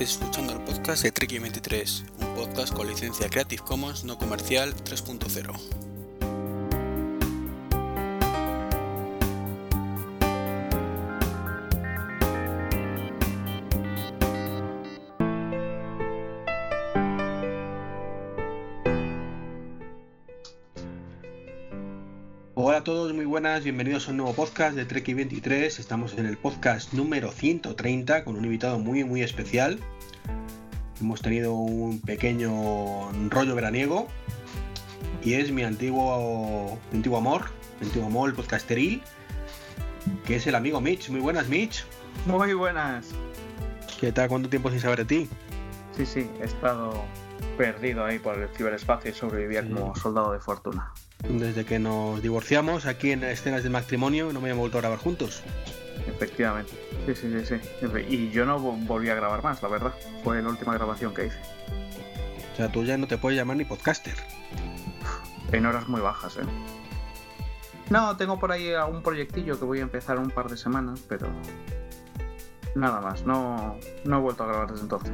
Estáis escuchando el podcast de Treki 23, un podcast con licencia Creative Commons no comercial 3.0. buenas, bienvenidos a un nuevo podcast de Treki 23. Estamos en el podcast número 130 con un invitado muy muy especial. Hemos tenido un pequeño rollo veraniego y es mi antiguo, mi antiguo amor, mi antiguo amor, el podcasteril, que es el amigo Mitch. Muy buenas, Mitch. Muy buenas. ¿Qué tal? ¿Cuánto tiempo sin saber de ti? Sí, sí, he estado perdido ahí por el ciberespacio y sobrevivía Sí. como soldado de fortuna. Desde que nos divorciamos aquí en escenas de matrimonio no me hemos vuelto a grabar juntos. Efectivamente. Sí, sí, sí, sí. Y yo no vo- volví a grabar más, la verdad. Fue la última grabación que hice. O sea, tú ya no te puedes llamar ni podcaster. En horas muy bajas, ¿eh? No, tengo por ahí algún proyectillo que voy a empezar un par de semanas, pero... Nada más, no, no he vuelto a grabar desde entonces.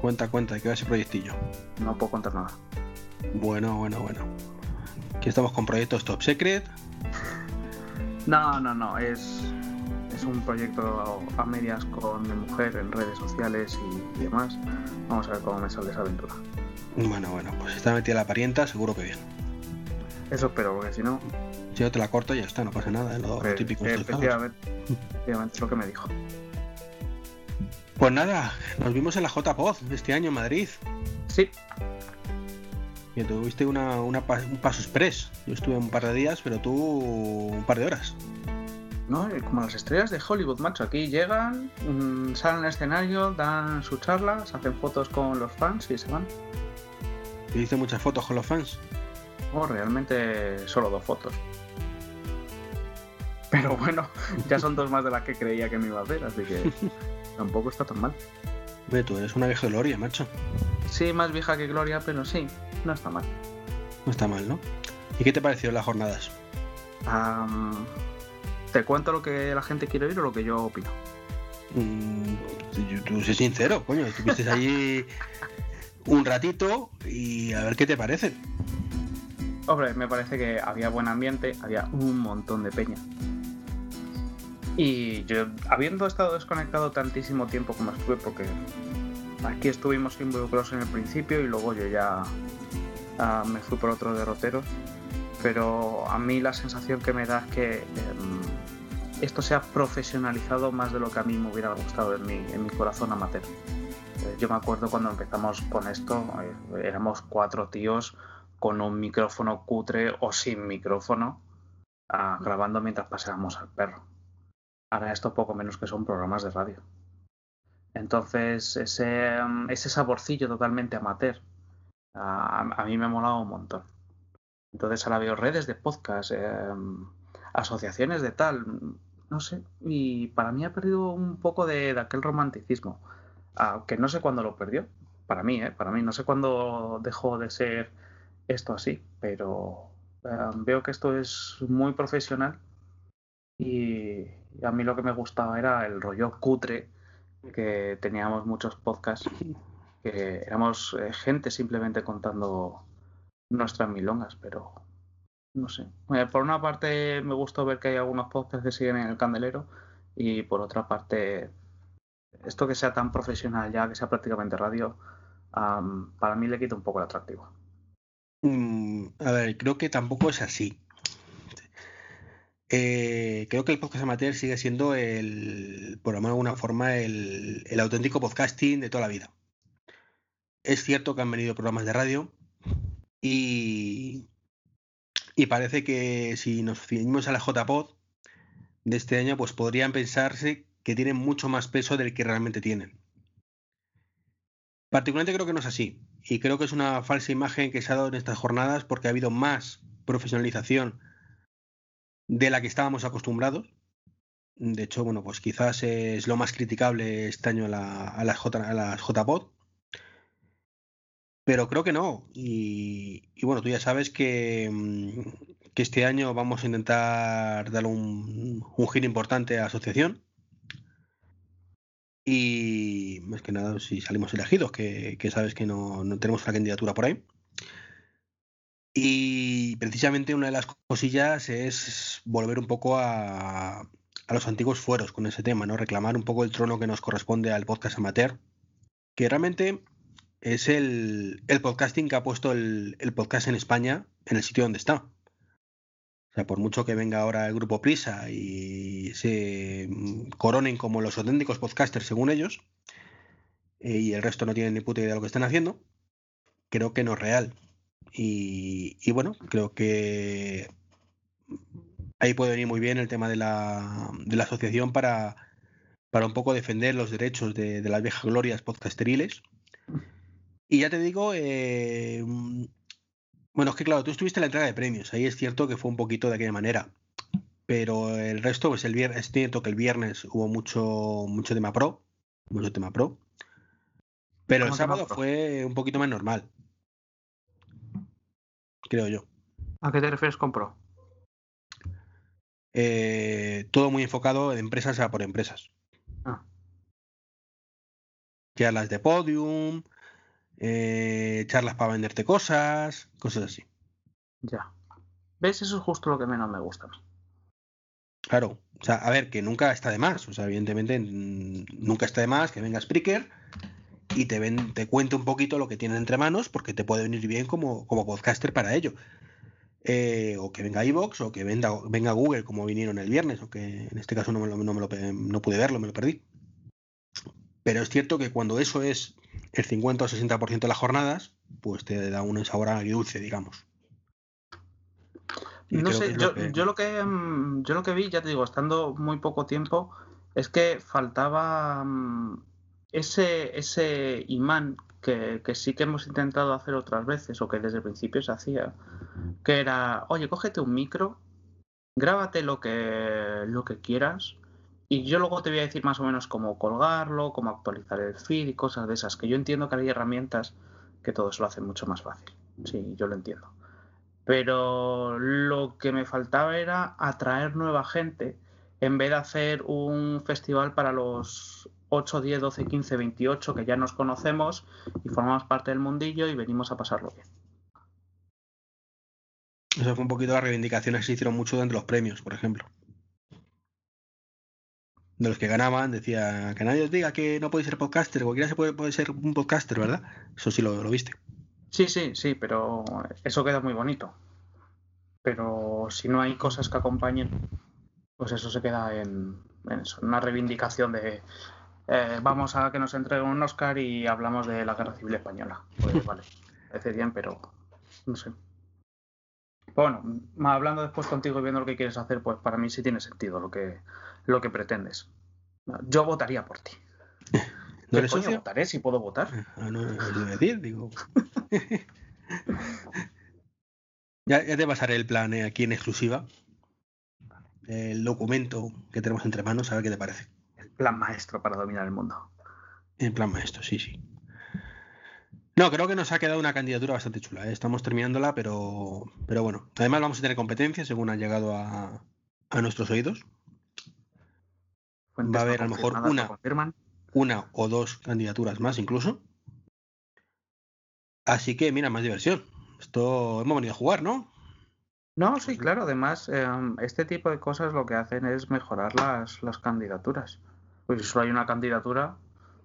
Cuenta, cuenta, ¿qué va ese proyectillo? No puedo contar nada. Bueno, bueno, bueno. Aquí estamos con proyectos Top Secret. No, no, no, es, es un proyecto a medias con mi mujer en redes sociales y, y demás. Vamos a ver cómo me sale esa aventura. Bueno, bueno, pues si está metida la parienta, seguro que bien. Eso espero, porque si no, yo te la corto, ya está, no pasa nada, ¿eh? lo, lo eh, típico. efectivamente, efectivamente es lo que me dijo. Pues nada, nos vimos en la JPod este año en Madrid. Sí, Que tuviste una, una un paso express. Yo estuve un par de días, pero tú un par de horas. ¿no? Eh, como las estrellas de Hollywood, macho. Aquí llegan, mm, salen al escenario, dan su charla, se hacen fotos con los fans y se van. Y hice muchas fotos con los fans. O realmente solo dos fotos. Pero bueno, ya son dos más de las que creía que me iba a hacer, así que tampoco está tan mal. Ve, tú eres una vieja gloria, macho. Sí, más vieja que Gloria, pero sí, no está mal. No está mal, ¿no? ¿Y qué te pareció las jornadas? ¿Te cuento lo que la gente quiere oír o lo que yo opino? Mm, yo- tú sé sincero, coño. Estuviste allí un ratito y a ver qué te parecen. Hombre, me parece que había buen ambiente, había un montón de peña. Y yo, habiendo estado desconectado tantísimo tiempo como estuve, porque aquí estuvimos involucrados en el principio y luego yo ya me fui por otros derroteros, pero a mí la sensación que me da es que em, esto se ha profesionalizado más de lo que a mí me hubiera gustado en mi, en mi corazón amateur. Eh, Yo me acuerdo cuando empezamos con esto, eh, éramos cuatro tíos con un micrófono cutre o sin micrófono, ah, grabando mientras paseábamos al perro. Ahora esto poco menos que son programas de radio. Entonces, ese, mm, ese saborcillo totalmente amateur, a, mí me ha molado un montón. Entonces ahora veo redes de podcast, em, asociaciones de tal, no sé, y para mí ha perdido un poco de, de aquel romanticismo, aunque no sé cuándo lo perdió, para mí, ¿eh? para mí, no sé cuándo dejó de ser esto así, pero eh, veo que esto es muy profesional y a mí lo que me gustaba era el rollo cutre que teníamos muchos podcasts que éramos eh, gente simplemente contando nuestras milongas, pero no sé. Eh, por una parte me gustó ver que hay algunos podcasts que siguen en el candelero y por otra parte esto que sea tan profesional ya, que sea prácticamente radio, am, para mí le quita un poco el atractivo. Mm, a ver, creo que tampoco es así. Eh, creo que el podcast amateur sigue siendo el, por llamarlo de alguna forma, el, el auténtico podcasting de toda la vida. Es cierto que han venido programas de radio y, y parece que si nos ceñimos a la JPod de este año, pues podrían pensarse que tienen mucho más peso del que realmente tienen. Particularmente creo que no es así. Y creo que es una falsa imagen que se ha dado en estas jornadas porque ha habido más profesionalización de la que estábamos acostumbrados. De hecho, bueno, pues quizás es lo más criticable este año a, la- a las J, a las JPod. Pero creo que no. Y, y bueno, tú ya sabes que, mm, que este año vamos a intentar darle un, un giro importante a la asociación. Y, más que nada si salimos elegidos, que, sabes que no, tenemos una candidatura por ahí. Y precisamente una de las cosillas es volver un poco a, los antiguos fueros con ese tema, ¿no? Reclamar un poco el trono que nos corresponde al podcast amateur, que realmente es el, podcasting que ha puesto el, podcast en España en el sitio donde está. O sea, por mucho que venga ahora el grupo Prisa y se coronen como los auténticos podcasters según ellos, eh, y el resto no tienen ni puta idea de lo que están haciendo, creo que no es real. Y, bueno, creo que ahí puede venir muy bien el tema de la, de la asociación para, para un poco defender los derechos de, de las viejas glorias podcasteriles y ya te digo, eh, bueno, es que claro, tú estuviste en la entrega de premios, ahí es cierto que fue un poquito de aquella manera, pero el resto, pues el viernes, es cierto que el viernes hubo mucho, mucho tema pro, mucho tema pro, pero el sábado fue un poquito más normal, creo yo. ¿A qué te refieres con pro? Eh, todo muy enfocado de empresas a por empresas. Ah. Ya las de podium, eh, charlas para venderte cosas, cosas así. Ya. ¿Ves? Eso es justo lo que menos me gusta. Claro, o sea, a ver, que nunca está de más, o sea, evidentemente nunca está de más que venga Spreaker y te, ven, te cuente un poquito lo que tiene entre manos porque te puede venir bien como, como podcaster para ello. Eh, o que venga iVox o que venga, venga Google como vinieron el viernes, o que en este caso no, me lo, no, me lo, no pude verlo, me lo perdí. Pero es cierto que cuando eso es el 50 o 60% de las jornadas, pues te da un sabor agridulce, digamos. no sé, yo, lo que... Mm, yo lo que vi, ya te digo, estando muy poco tiempo, es que faltaba mm, ese, ese imán que, que, sí que hemos intentado hacer otras veces, o que desde el principio se hacía, que era, oye, cógete un micro, grábate lo que, lo que quieras, y yo luego te voy a decir más o menos cómo colgarlo, cómo actualizar el feed y cosas de esas, que yo entiendo que hay herramientas que todo eso lo hacen mucho más fácil. Sí, yo lo entiendo. Pero lo que me faltaba era atraer nueva gente en vez de hacer un festival para los 8, 10, 12, 15, 28 que ya nos conocemos y formamos parte del mundillo y venimos a pasarlo bien. Eso fue un poquito las reivindicaciones que se hicieron mucho dentro de los premios, por ejemplo de los que ganaban, decía que nadie os diga que no podéis ser podcaster, cualquiera se puede, puede ser un podcaster, ¿verdad? Eso sí lo, viste. Sí, sí, sí, pero eso queda muy bonito. Pero si no hay cosas que acompañen, pues eso se queda en, una reivindicación de eh, vamos a que nos entreguen un Oscar y hablamos de la Guerra Civil Española. Pues vale, parece bien, pero no sé. Bueno, hablando después contigo y viendo lo que quieres hacer, pues para mí sí tiene sentido lo que, lo que pretendes. Yo votaría por ti. ¿No eres socio? votaré si puedo votar? Ah, no, no, decir, digo. ya, te pasaré el plan eh, aquí en exclusiva. El documento que tenemos entre manos, a ver qué te parece. Plan maestro para dominar el mundo. El plan maestro, sí, sí. No, creo que nos ha quedado una candidatura bastante chula. ¿eh? Estamos terminándola, pero, pero bueno. Además vamos a tener competencia según ha llegado a, a nuestros oídos va a haber a lo mejor una, una o dos candidaturas más incluso. Así que, mira, más diversión. Esto hemos venido a jugar, ¿no? No, sí, claro. Además, em, este tipo de cosas lo que hacen es mejorar las, las candidaturas. Pues si solo hay una candidatura,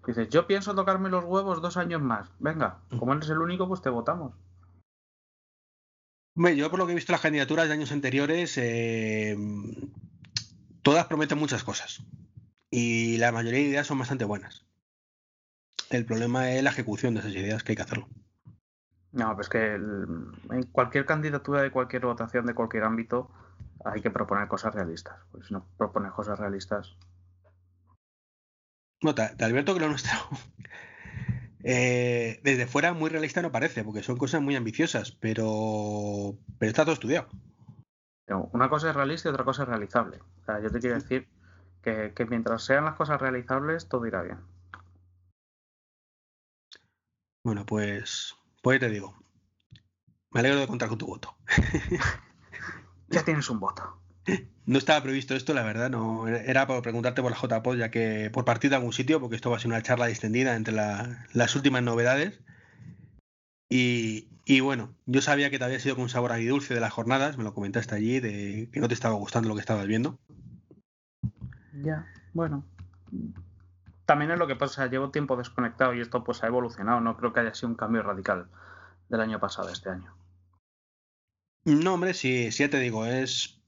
dices, yo pienso tocarme los huevos dos años más. Venga, como eres el único, pues te votamos. yo por lo que he visto las candidaturas de años anteriores, eh, todas prometen muchas cosas y la mayoría de ideas son bastante buenas. El problema es la ejecución de esas ideas, que hay que hacerlo. No, pues que en cualquier candidatura de cualquier votación de cualquier ámbito hay que proponer cosas realistas. Pues si no propones cosas realistas. No, te, advierto que lo nuestro eh, desde fuera muy realista no parece, porque son cosas muy ambiciosas, pero, pero está todo estudiado. una cosa es realista y otra cosa es realizable. O sea, yo te quiero decir que, mientras sean las cosas realizables, todo irá bien. Bueno, pues, pues te digo. Me alegro de contar con tu voto. ya tienes un voto. No estaba previsto esto, la verdad, no. Era por preguntarte por la JPod, ya que por partir de algún sitio, porque esto va a ser una charla extendida entre las últimas novedades. Y, y, bueno, yo sabía que te había sido con un sabor agridulce de las jornadas, me lo comentaste allí, de que no te estaba gustando lo que estabas viendo. Ya, bueno. También es lo que pasa, llevo tiempo desconectado y esto pues ha evolucionado, no creo que haya sido un cambio radical del año pasado a este año. No, hombre, sí, sí ya te digo, es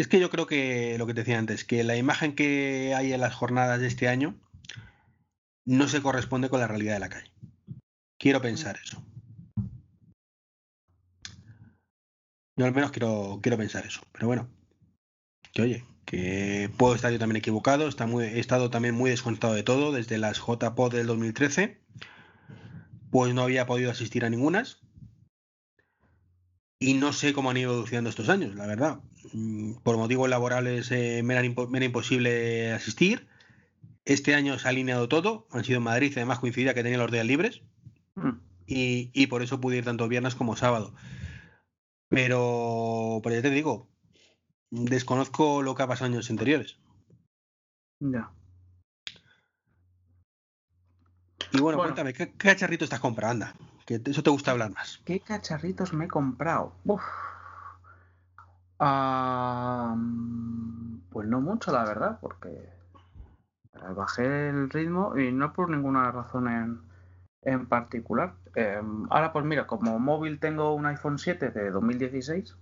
es que yo creo que lo que te decía antes, que la imagen que hay en las jornadas de este año no se corresponde con la realidad de la calle. Quiero pensar eso. Yo al menos quiero, quiero pensar eso. Pero bueno, que oye, que puedo estar yo también equivocado. Está muy, he estado también muy desconectado de todo desde las JPod del 2013. Pues no había podido asistir a ningunas. Y no sé cómo han ido evolucionando estos años, la verdad. Mm, por motivos laborales eh, me, era imposible asistir. Este año se ha alineado todo. Han sido en Madrid, además coincidía que tenía los días libres. Mm. Y, por eso pude ir tanto viernes como sábado. Pero, pero ya te digo, desconozco lo que ha pasado en años anteriores. Ya. Y bueno, cuéntame, ¿qué, cacharrito estás comprando? Que eso te gusta hablar más. ¿Qué cacharritos me he comprado? Uf pues no mucho, la verdad, porque bajé el ritmo y no por ninguna razón en, particular. Em, ahora, pues mira, como móvil tengo un iPhone 7 de 2016,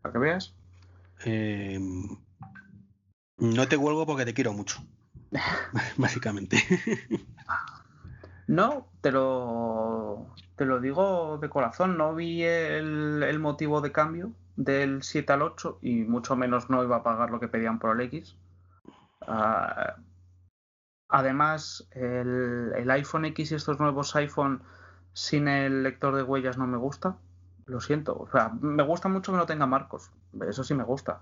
para que veas. Em, no te huelgo porque te quiero mucho, básicamente. No, te lo, te lo digo de corazón, no vi el motivo de cambio del 7 al 8 y mucho menos no iba a pagar lo que pedían por el X. Ah, además, el, iPhone X y estos nuevos iPhone sin el lector de huellas no me gusta. Lo siento. O sea, me gusta mucho que no tenga marcos. Eso sí me gusta.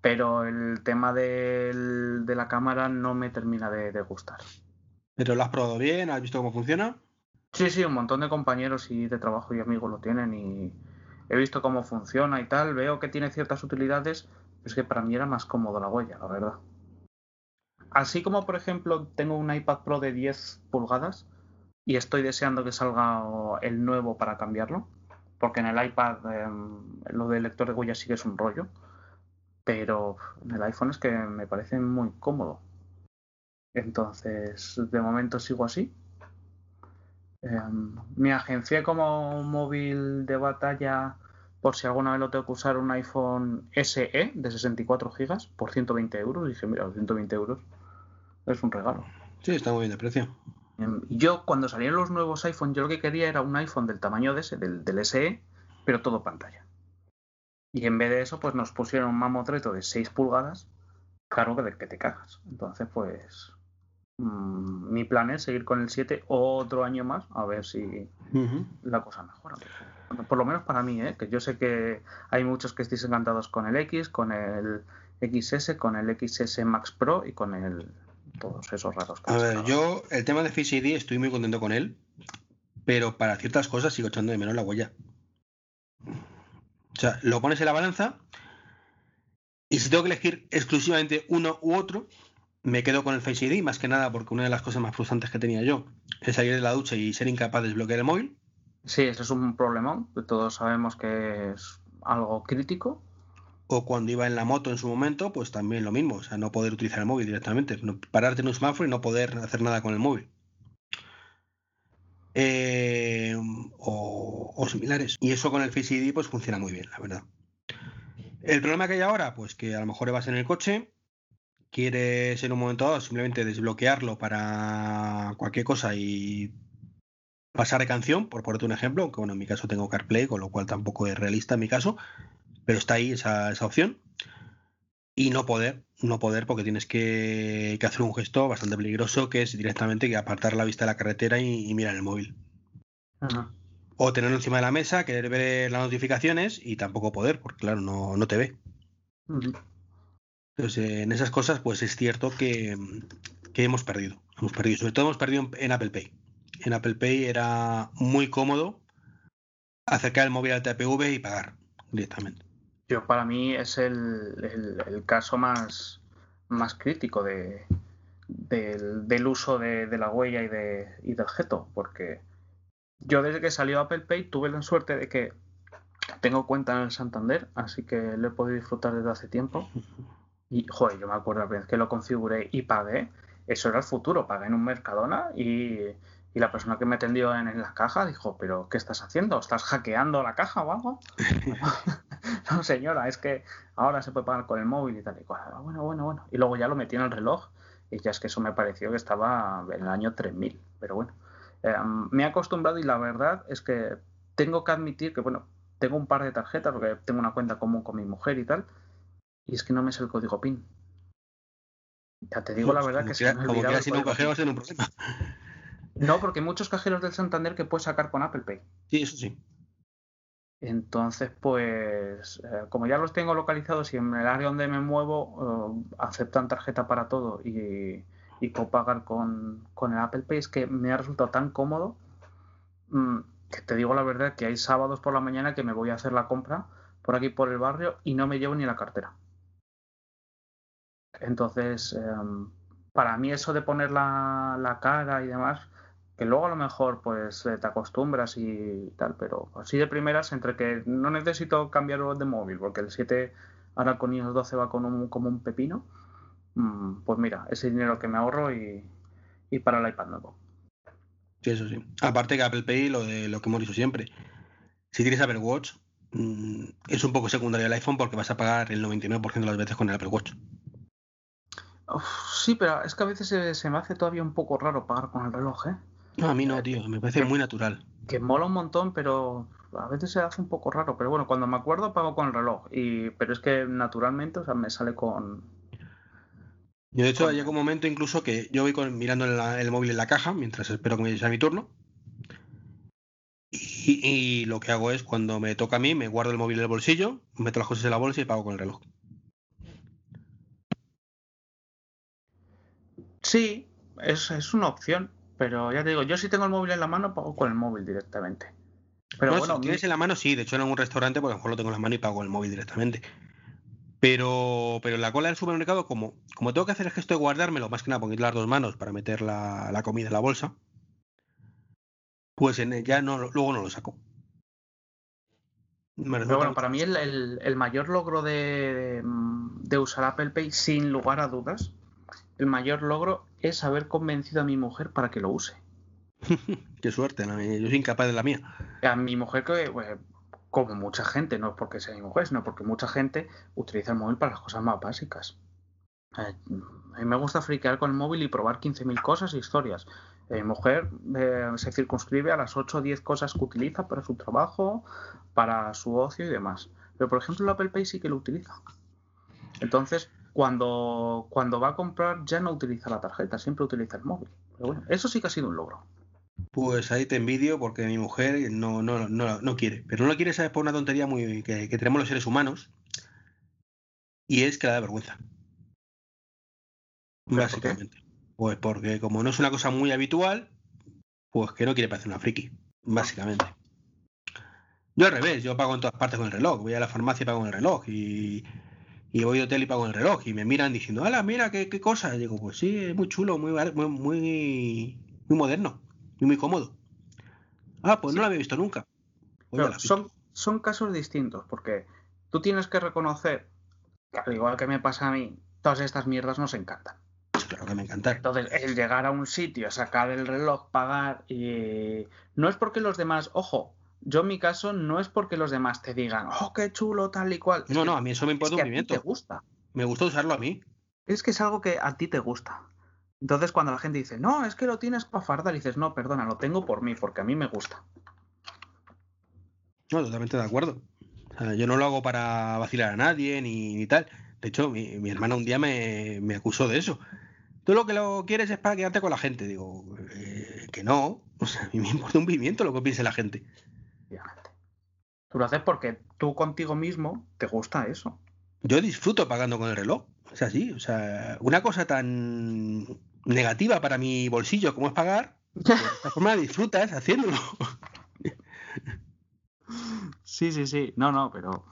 Pero el tema de la cámara no me termina de gustar. ¿Pero lo has probado bien? ¿Has visto cómo funciona? Sí, sí, un montón de compañeros y de trabajo y amigos lo tienen y, he visto cómo funciona y tal, veo que tiene ciertas utilidades, es que para mí era más cómodo la huella, la verdad. Así como, por ejemplo, tengo un iPad Pro de 10 pulgadas y estoy deseando que salga el nuevo para cambiarlo, porque en el iPad em, lo del lector de huellas sí que es un rollo, pero en el iPhone es que me parece muy cómodo. Entonces, de momento sigo así Em, me agencié como móvil de batalla por si alguna vez lo tengo que usar un iPhone SE de 64 GB por 120 euros. dije, mira, 120 euros es un regalo. Sí, está muy bien de precio. Em, yo, cuando salieron los nuevos iPhone, yo lo que quería era un iPhone del tamaño de ese, del, del SE, pero todo pantalla. Y en vez de eso, pues nos pusieron un mamotreto de 6 pulgadas, claro que, que te cagas. Entonces, pues Mm, mi plan es seguir con el 7 otro año más, a ver si la cosa mejora. por lo menos para mí, ¿eh? que yo sé que hay muchos que estéis encantados con el X, con el XS, con el XS Max Pro y con el todos esos raros. a ver, yo el tema de Face ID estoy muy contento con él, pero para ciertas cosas sigo echando de menos la huella. O sea, lo pones en la balanza y si tengo que elegir exclusivamente uno u otro, me quedo con el Face ID, más que nada porque una de las cosas más frustrantes que tenía yo es salir de la ducha y ser incapaz de desbloquear el móvil. Sí, eso es un problemón, todos sabemos que es algo crítico. O cuando iba en la moto en su momento, pues también lo mismo, o sea, no poder utilizar el móvil directamente, pararte en un semáforo y no poder hacer nada con el móvil. Eh, o, o, similares. Y eso con el Face ID pues funciona muy bien, la verdad. El problema que hay ahora, pues que a lo mejor vas en el coche, quieres en un momento dado simplemente desbloquearlo para cualquier cosa y pasar de canción, por ponerte un ejemplo, aunque bueno, en mi caso tengo CarPlay, con lo cual tampoco es realista en mi caso, pero está ahí esa, opción. Y no poder, no poder porque tienes que, hacer un gesto bastante peligroso que es directamente que apartar la vista de la carretera y, mirar el móvil. O tenerlo encima de la mesa, querer ver las notificaciones y tampoco poder, porque claro, no, no te ve. Entonces, en esas cosas, pues es cierto que, hemos perdido. Hemos perdido. Sobre todo hemos perdido en, Apple Pay. En Apple Pay era muy cómodo acercar el móvil al TPV y pagar directamente. Yo para mí es el, caso más, más crítico de, del, uso de, la huella y, de, y del geto, porque yo desde que salió Apple Pay tuve la suerte de que tengo cuenta en el Santander, así que lo he podido disfrutar desde hace tiempo. Y, joder, yo me acuerdo la vez que lo configuré y pagué, eso era el futuro, pagué en un Mercadona y, la persona que me atendió en, la caja dijo, pero ¿qué estás haciendo? ¿Estás hackeando la caja o algo? no, señora, es que ahora se puede pagar con el móvil y tal y cual. Bueno, bueno, bueno. Y luego ya lo metí en el reloj y ya es que eso me pareció que estaba en el año 3000, pero bueno. Eh, me he acostumbrado y la verdad es que tengo que admitir que, bueno, tengo un par de tarjetas porque tengo una cuenta común con mi mujer y tal, y es que no me sé el código PIN. Ya te digo la verdad que, como si no cajero un problema. No, porque hay muchos cajeros del Santander que puedes sacar con Apple Pay. Sí, eso sí. Entonces, pues, eh, como ya los tengo localizados y en el área donde me muevo eh, aceptan tarjeta para todo y, y puedo pagar con, con, el Apple Pay, es que me ha resultado tan cómodo mm, que te digo la verdad que hay sábados por la mañana que me voy a hacer la compra por aquí por el barrio y no me llevo ni la cartera. Entonces, em, para mí eso de poner la, cara y demás, que luego a lo mejor pues eh, te acostumbras y tal, pero así de primeras, entre que no necesito cambiar de móvil, porque el 7 ahora con iOS 12 va con un, como un pepino, mm, pues mira, ese dinero que me ahorro y, y para el iPad nuevo. Sí, eso sí. Aparte que Apple Pay, lo de lo que hemos dicho siempre. Si tienes Apple Watch, mm, es un poco secundario el iPhone porque vas a pagar el 99% de las veces con el Apple Watch. Sí, pero es que a veces se, me hace todavía un poco raro pagar con el reloj, ¿eh? No, a mí no, tío, me parece muy natural. Que mola un montón, pero a veces se hace un poco raro. Pero bueno, cuando me acuerdo pago con el reloj. Y, pero es que naturalmente, o sea, me sale con, yo, de hecho, llega un momento incluso que yo voy mirando el, móvil en la caja mientras espero que me llegue mi turno. Y, lo que hago es, cuando me toca a mí, me guardo el móvil en el bolsillo, meto las cosas en la bolsa y pago con el reloj. Sí, es, es una opción. Pero ya te digo, yo si tengo el móvil en la mano, pago con el móvil directamente. Pero bueno, si tienes en la mano, sí. De hecho, en algún restaurante, pues a lo mejor lo tengo en la mano y pago con el móvil directamente. Pero, pero la cola del supermercado, como, como tengo que hacer el gesto de guardármelo, más que nada poner las dos manos para meter la, comida en la bolsa, pues en, ya no, luego no lo saco. Pero bueno, para mí el, mayor logro de, de, usar Apple Pay, sin lugar a dudas, el mayor logro es haber convencido a mi mujer para que lo use. Qué suerte, yo soy incapaz de la mía. A mi mujer que pues, como mucha gente, no porque sea mi mujer, sino porque mucha gente utiliza el móvil para las cosas más básicas. Eh, a mí me gusta friquear con el móvil y probar 15.000 cosas e historias. Eh, mi mujer eh, se circunscribe a las 8 o 10 cosas que utiliza para su trabajo, para su ocio y demás. Pero por ejemplo el Apple Pay sí que lo utiliza. Entonces, cuando, cuando va a comprar ya no utiliza la tarjeta, siempre utiliza el móvil. Pero bueno, eso sí que ha sido un logro. Pues ahí te envidio porque mi mujer no, no, no, no quiere. Pero no lo quiere, ¿sabes? Por una tontería muy que, tenemos los seres humanos. Y es que la da vergüenza. Básicamente. Pues porque como no es una cosa muy habitual, pues que no quiere parecer una friki. Básicamente. Yo al revés, yo pago en todas partes con el reloj. Voy a la farmacia y pago con el reloj. Y, y voy a hotel y pago el reloj. Y me miran diciendo, ¡hala, mira qué, qué cosa! Y digo, pues sí, es muy chulo, muy, muy, muy, muy moderno muy cómodo. Ah, pues no lo había visto nunca. Pues son, son casos distintos, porque tú tienes que reconocer, al igual que me pasa a mí, todas estas mierdas nos encantan. Claro que me encanta. Entonces, el llegar a un sitio, sacar el reloj, pagar, y no es porque los demás, ojo, yo en mi caso no es porque los demás te digan, oh, qué chulo, tal y cual. No, no, a mí eso me importa un pimiento. te gusta. Me gusta usarlo a mí. Es que es algo que a ti te gusta. Entonces, cuando la gente dice, no, es que lo tienes para fardar, dices, no, perdona, lo tengo por mí, porque a mí me gusta. No, totalmente de acuerdo. yo no lo hago para vacilar a nadie ni, tal. De hecho, mi, hermana un día me, acusó de eso. Tú lo que lo quieres es para quedarte con la gente. Digo, eh, que no. O sea, a mí me importa un pimiento lo que piense la gente. Tú lo haces porque tú contigo mismo te gusta eso. Yo disfruto pagando con el reloj. Es así. O sea, una cosa tan negativa para mi bolsillo como es pagar, de esta forma disfrutas haciéndolo. Sí, sí, sí. No, no, pero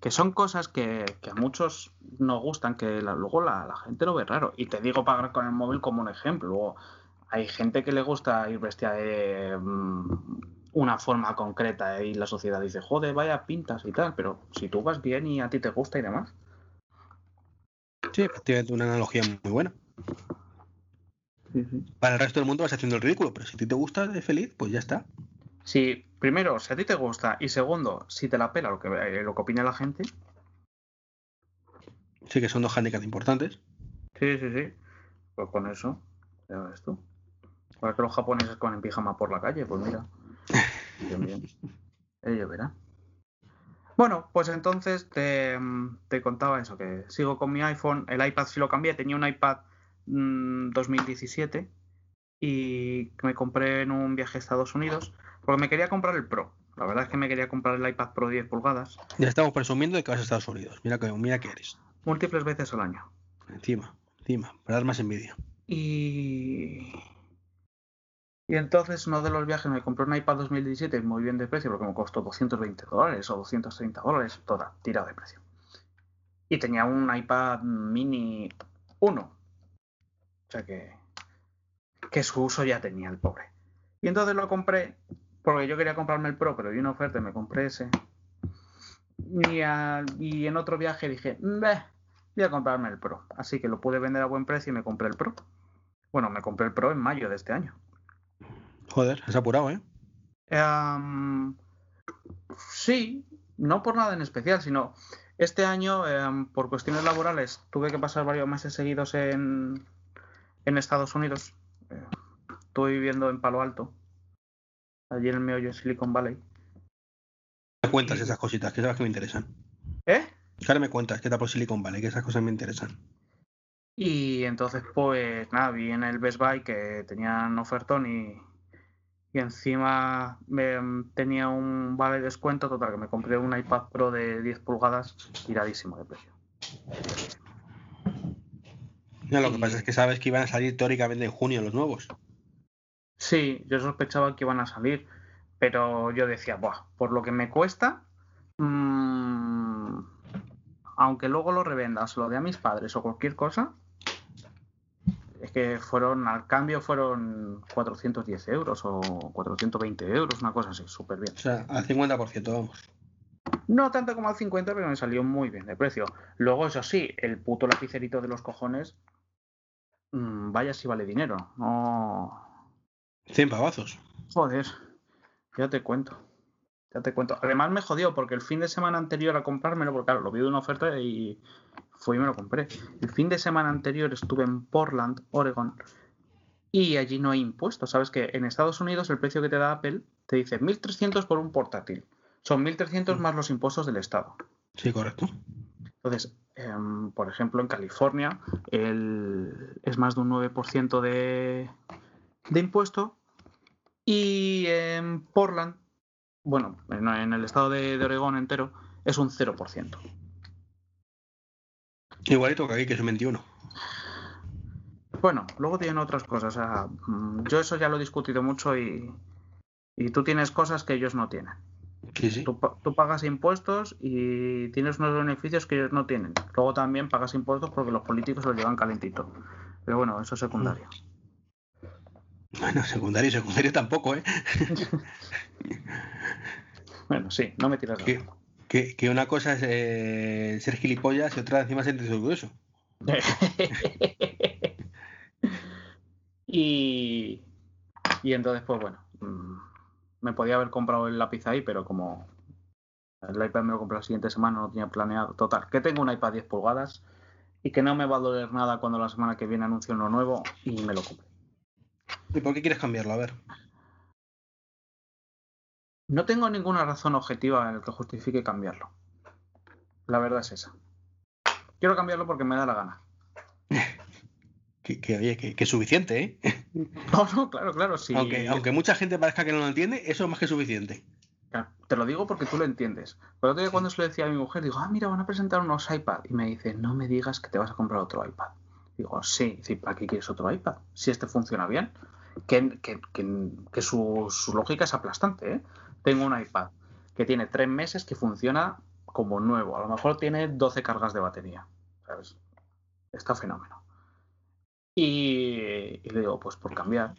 que son cosas que, a muchos nos gustan, que luego la, gente lo ve raro. Y te digo pagar con el móvil como un ejemplo. hay gente que le gusta ir vestida de mm, una forma concreta y la sociedad dice, joder, vaya pintas y tal, pero si tú vas bien y a ti te gusta y demás. Sí, efectivamente, una analogía muy buena. Para el resto del mundo vas haciendo el ridículo, pero si a ti te gusta, de feliz, pues ya está. Si, primero, si a ti te gusta, y segundo, si te la pela lo que, eh, lo que opina la gente. Sí, que son dos handicaps importantes. Sí, sí, sí. Pues con eso, ya ves tú. Para que los japoneses con en pijama por la calle, pues mira. Ello verá. Bueno, pues entonces te, te, contaba eso, que sigo con mi iPhone. El iPad sí lo cambié, tenía un iPad 2017 mm, y me compré en un viaje a Estados Unidos porque me quería comprar el Pro. La verdad es que me quería comprar el iPad Pro 10 pulgadas. Ya estamos presumiendo de que vas a Estados Unidos. Mira que, mira que eres. Múltiples veces al año. Encima, encima, para dar más envidia. Y... Y entonces uno de los viajes me compré un iPad 2017 muy bien de precio porque me costó 220 dólares o 230 dólares, toda tirada de precio. Y tenía un iPad mini 1, o sea que, que su uso ya tenía el pobre. Y entonces lo compré porque yo quería comprarme el Pro, pero vi una oferta y me compré ese. Y, y en otro viaje dije, voy a comprarme el Pro. Así que lo pude vender a buen precio y me compré el Pro. Bueno, me compré el Pro en mayo de este año. Joder, es apurado, ¿eh? sí, no por nada en especial, sino este año, em, por cuestiones laborales, tuve que pasar varios meses seguidos en, en Estados Unidos. Eh, estoy viviendo en Palo Alto, allí en el meollo de Silicon Valley. Me cuentas esas cositas, que sabes que me interesan. ¿Eh? Claro, me cuentas que está por Silicon Valley, que esas cosas me interesan. Y entonces, pues nada, vi en el Best Buy que tenían ofertón y, y encima me, tenía un vale de descuento total, que me compré un iPad Pro de 10 pulgadas tiradísimo de precio. No, lo que pasa es que sabes que iban a salir teóricamente en junio los nuevos. Sí, yo sospechaba que iban a salir, pero yo decía, Buah, por lo que me cuesta, mmm, aunque luego lo revendas, lo de a mis padres o cualquier cosa, es que fueron, al cambio fueron 410 euros o 420 euros, una cosa así, súper bien. O sea, al 50%, vamos. No tanto como al 50, pero me salió muy bien de precio. Luego, eso sí, el puto lapicerito de los cojones Mm, vaya si vale dinero. No. 100 pavazos. Joder, ya te cuento. Ya te cuento. Además me jodió porque el fin de semana anterior a comprármelo, porque claro, lo vi de una oferta y fui y me lo compré. El fin de semana anterior estuve en Portland, Oregon, y allí no hay impuestos. Sabes que en Estados Unidos el precio que te da Apple te dice 1.300 por un portátil. Son 1.300 mm. más los impuestos del Estado. Sí, correcto. Entonces, Em, por ejemplo, en California es más de un 9% de, de impuesto y en Portland, bueno, en, el estado de, Oregón entero, es un 0%. Igualito que aquí, que es un 21. Bueno, luego tienen otras cosas. Mm, yo eso ya lo he discutido mucho y, y tú tienes cosas que ellos no tienen. Tú, pagas impuestos y tienes unos beneficios que ellos no tienen. Luego también pagas impuestos porque los políticos lo llevan calentito. Pero bueno, eso es secundario. Bueno, secundario y secundario tampoco, ¿eh? bueno, sí, no me tiras que, que, que, una cosa es eh, ser gilipollas y otra encima sentirse orgulloso. y, y entonces, pues bueno. Mm, me podía haber comprado el lápiz ahí, pero como el iPad me lo compré la siguiente semana, no tenía planeado. Total, que tengo un iPad 10 pulgadas y que no me va a doler nada cuando la semana que viene anuncio uno nuevo y me lo compré. ¿Y por qué quieres cambiarlo? A ver. No tengo ninguna razón objetiva en el que justifique cambiarlo. La verdad es esa. Quiero cambiarlo porque me da la gana. que, oye, que, es suficiente, ¿eh? No, no, claro, claro, sí. Aunque, aunque mucha gente parezca que no lo entiende, eso es más que suficiente. Te lo digo porque tú lo entiendes. Pero otro día cuando se lo decía a mi mujer, digo, ah, mira, van a presentar unos iPad. Y me dice, no me digas que te vas a comprar otro iPad. Digo, sí, sí, ¿para qué quieres otro iPad? Si este funciona bien. Que, que, que, su, su, lógica es aplastante, ¿eh? Tengo un iPad que tiene tres meses que funciona como nuevo. A lo mejor tiene 12 cargas de batería. ¿sabes? Está fenómeno. Y, y le digo, pues por cambiar,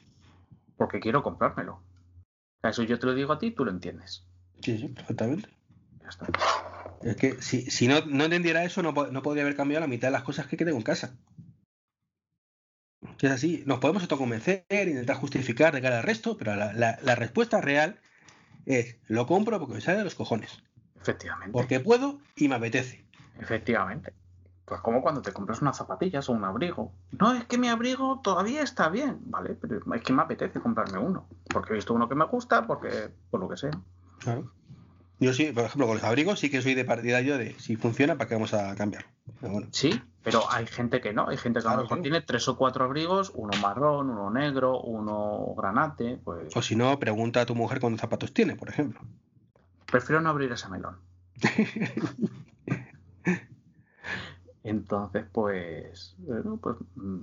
porque quiero comprármelo. Eso yo te lo digo a ti, tú lo entiendes. Sí, sí, perfectamente. Ya está. Es que si, si no, no entendiera eso, no, no podría haber cambiado la mitad de las cosas que tengo en casa. Es así, nos podemos autoconvencer, intentar justificar de cara al resto, pero la, la- la respuesta real es, lo compro porque me sale de los cojones. Efectivamente. Porque puedo y me apetece. Efectivamente. Pues como cuando te compras unas zapatillas o un abrigo. No, es que mi abrigo todavía está bien. Vale, pero es que me apetece comprarme uno. Porque he visto uno que me gusta, porque por lo que sea. Claro. Yo sí, por ejemplo, con los abrigos sí que soy de partidario de si funciona, ¿para qué vamos a cambiar? Pero bueno, Sí, pero hay gente que no. Hay gente que a lo mejor tiene tres o cuatro abrigos, uno marrón, uno negro, uno granate. Pues o si no, pregunta a tu mujer cuántos zapatos tiene, por ejemplo. prefiero no abrir ese melón. Entonces, pues, bueno, pues mm,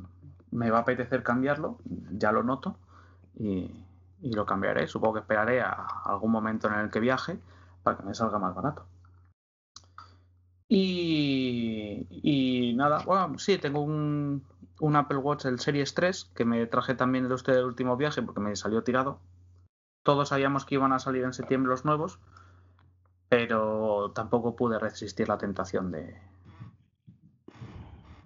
me va a apetecer cambiarlo, ya lo noto, y, y lo cambiaré. Supongo que esperaré a algún momento en el que viaje para que me salga más barato. Y, nada, bueno, sí, tengo un, Apple Watch, el Series 3, que me traje también de usted del último viaje porque me salió tirado. Todos sabíamos que iban a salir en septiembre los nuevos, pero tampoco pude resistir la tentación de,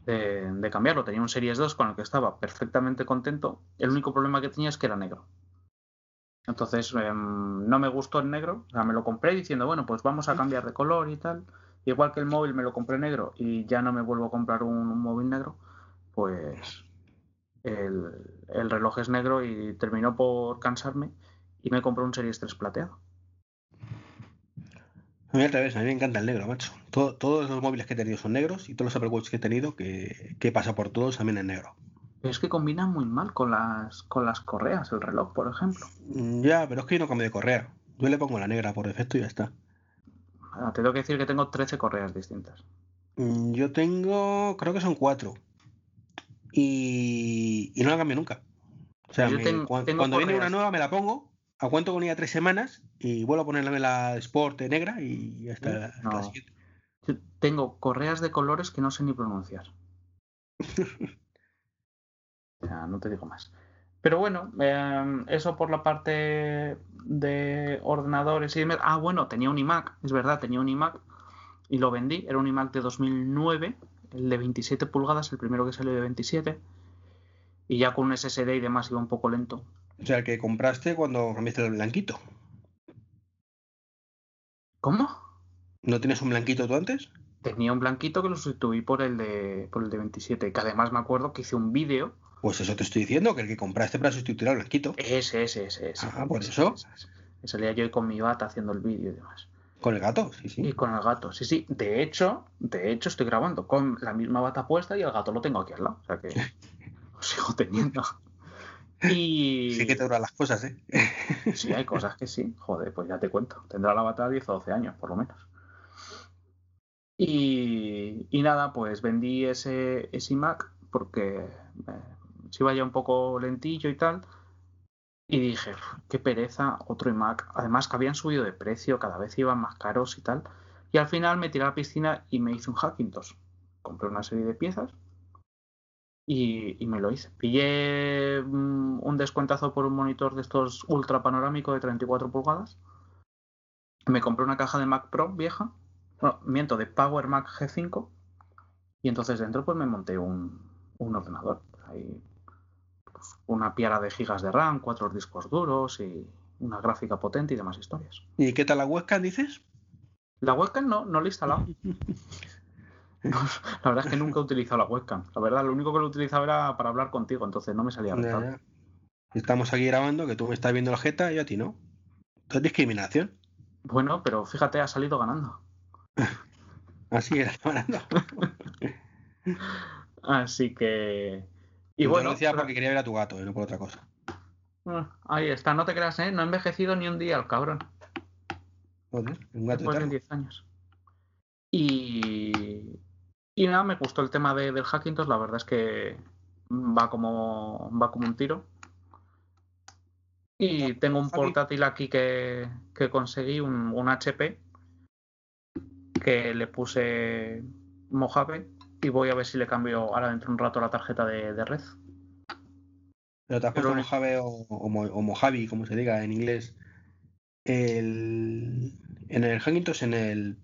de cambiarlo. Tenía un Series 2 con el que estaba perfectamente contento. El único problema que tenía es que era negro. Entonces em, no me gustó el negro. O sea, me lo compré diciendo, bueno, pues vamos a cambiar de color y tal. Igual que el móvil me lo compré negro y ya no me vuelvo a comprar un, móvil negro, pues el, el reloj es negro y terminó por cansarme y me compré un Series 3 plateado. A mí al revés, a mí me encanta el negro, macho. Todo- todos los móviles que he tenido son negros y todos los Apple Watch que he tenido, que, que pasa por todos, también en negro. Pero es que combina muy mal con las, con las correas, el reloj, por ejemplo. Mm, Ya, pero es que yo no cambio de correa. Yo le pongo la negra por defecto y ya está. Ah, Te tengo que decir que tengo 13 correas distintas. Mm, Yo tengo, creo que son cuatro. Y, y no la cambio nunca. O sea, Yo me- tengo- cuan- tengo cuando viene una nueva me la pongo, aguanto con ella tres semanas y vuelvo a ponerle la Sport negra y ya está. No. siguiente. Yo tengo correas de colores que no sé ni pronunciar. O sea, no te digo más. Pero bueno, eh, eso por la parte de ordenadores y demás. Ah, bueno, tenía un iMac, es verdad, tenía un iMac y lo vendí. Era un iMac de 2009, el de 27 pulgadas, el primero que salió de 27. Y ya con un SSD y demás iba un poco lento. O sea, el que compraste cuando cambiaste el blanquito. ¿Cómo? ¿No tienes un blanquito tú antes? Tenía un blanquito que lo sustituí por el de, por el de 27. Que además me acuerdo que hice un vídeo Pues eso te estoy diciendo, que el que compraste para sustituir al blanquito. Ese, ese, ese, ese. Ah, por Ese, eso. ese, ese. Que salía yo con mi bata haciendo el vídeo y demás. Con el gato, sí, sí. Y con el gato, sí, sí. De hecho, de hecho estoy grabando con la misma bata puesta y el gato lo tengo aquí al lado. O sea que lo sigo teniendo. Y Sí que te duran las cosas, ¿eh? sí, hay cosas que sí. Joder, pues ya te cuento. Tendrá la bata 10 o 12 años, por lo menos. Y, y nada, pues vendí ese, ese iMac porque eh, se iba ya un poco lentillo y tal. Y dije, "Uf, qué pereza, otro iMac. Además que habían subido de precio, cada vez iban más caros y tal. Y al final me tiré a la piscina y me hice un Hackintosh. Compré una serie de piezas y, y me lo hice. Pillé mm, un descuentazo por un monitor de estos ultra panorámico de 34 pulgadas. Me compré una caja de Mac Pro vieja. No, miento, de Power Mac G5. Y entonces dentro pues me monté un, un ordenador. Ahí, pues, una piara de gigas de RAM, cuatro discos duros y una gráfica potente y demás historias. ¿Y qué tal la webcam, dices? La webcam no, no la he instalado. No, la verdad es que nunca he utilizado la webcam. La verdad, lo único que lo utilizaba era para hablar contigo, entonces no me salía rentable. Estamos aquí grabando, que tú me estás viendo la jeta y yo a ti no. Esto es discriminación. Bueno, pero fíjate, ha salido ganando. Así era, ganando. Así que. Y Yo bueno, lo decía pero- porque quería ver a tu gato, y no por otra cosa. Ah, ahí está, no te creas, ¿eh? No ha envejecido ni un día el cabrón. Joder, un gato Después de eterno. 10 años. Y. Y nada, me gustó el tema de- del Hackintosh, la verdad es que va como, va como un tiro. Y tengo un portátil aquí que, que conseguí, un, un HP, que le puse Mojave y voy a ver si le cambio ahora dentro de un rato la tarjeta de, de red. Pero te has puesto Mojave o, o, Mo- o Mojave, como se diga en inglés, el, en el Hackintosh, en el,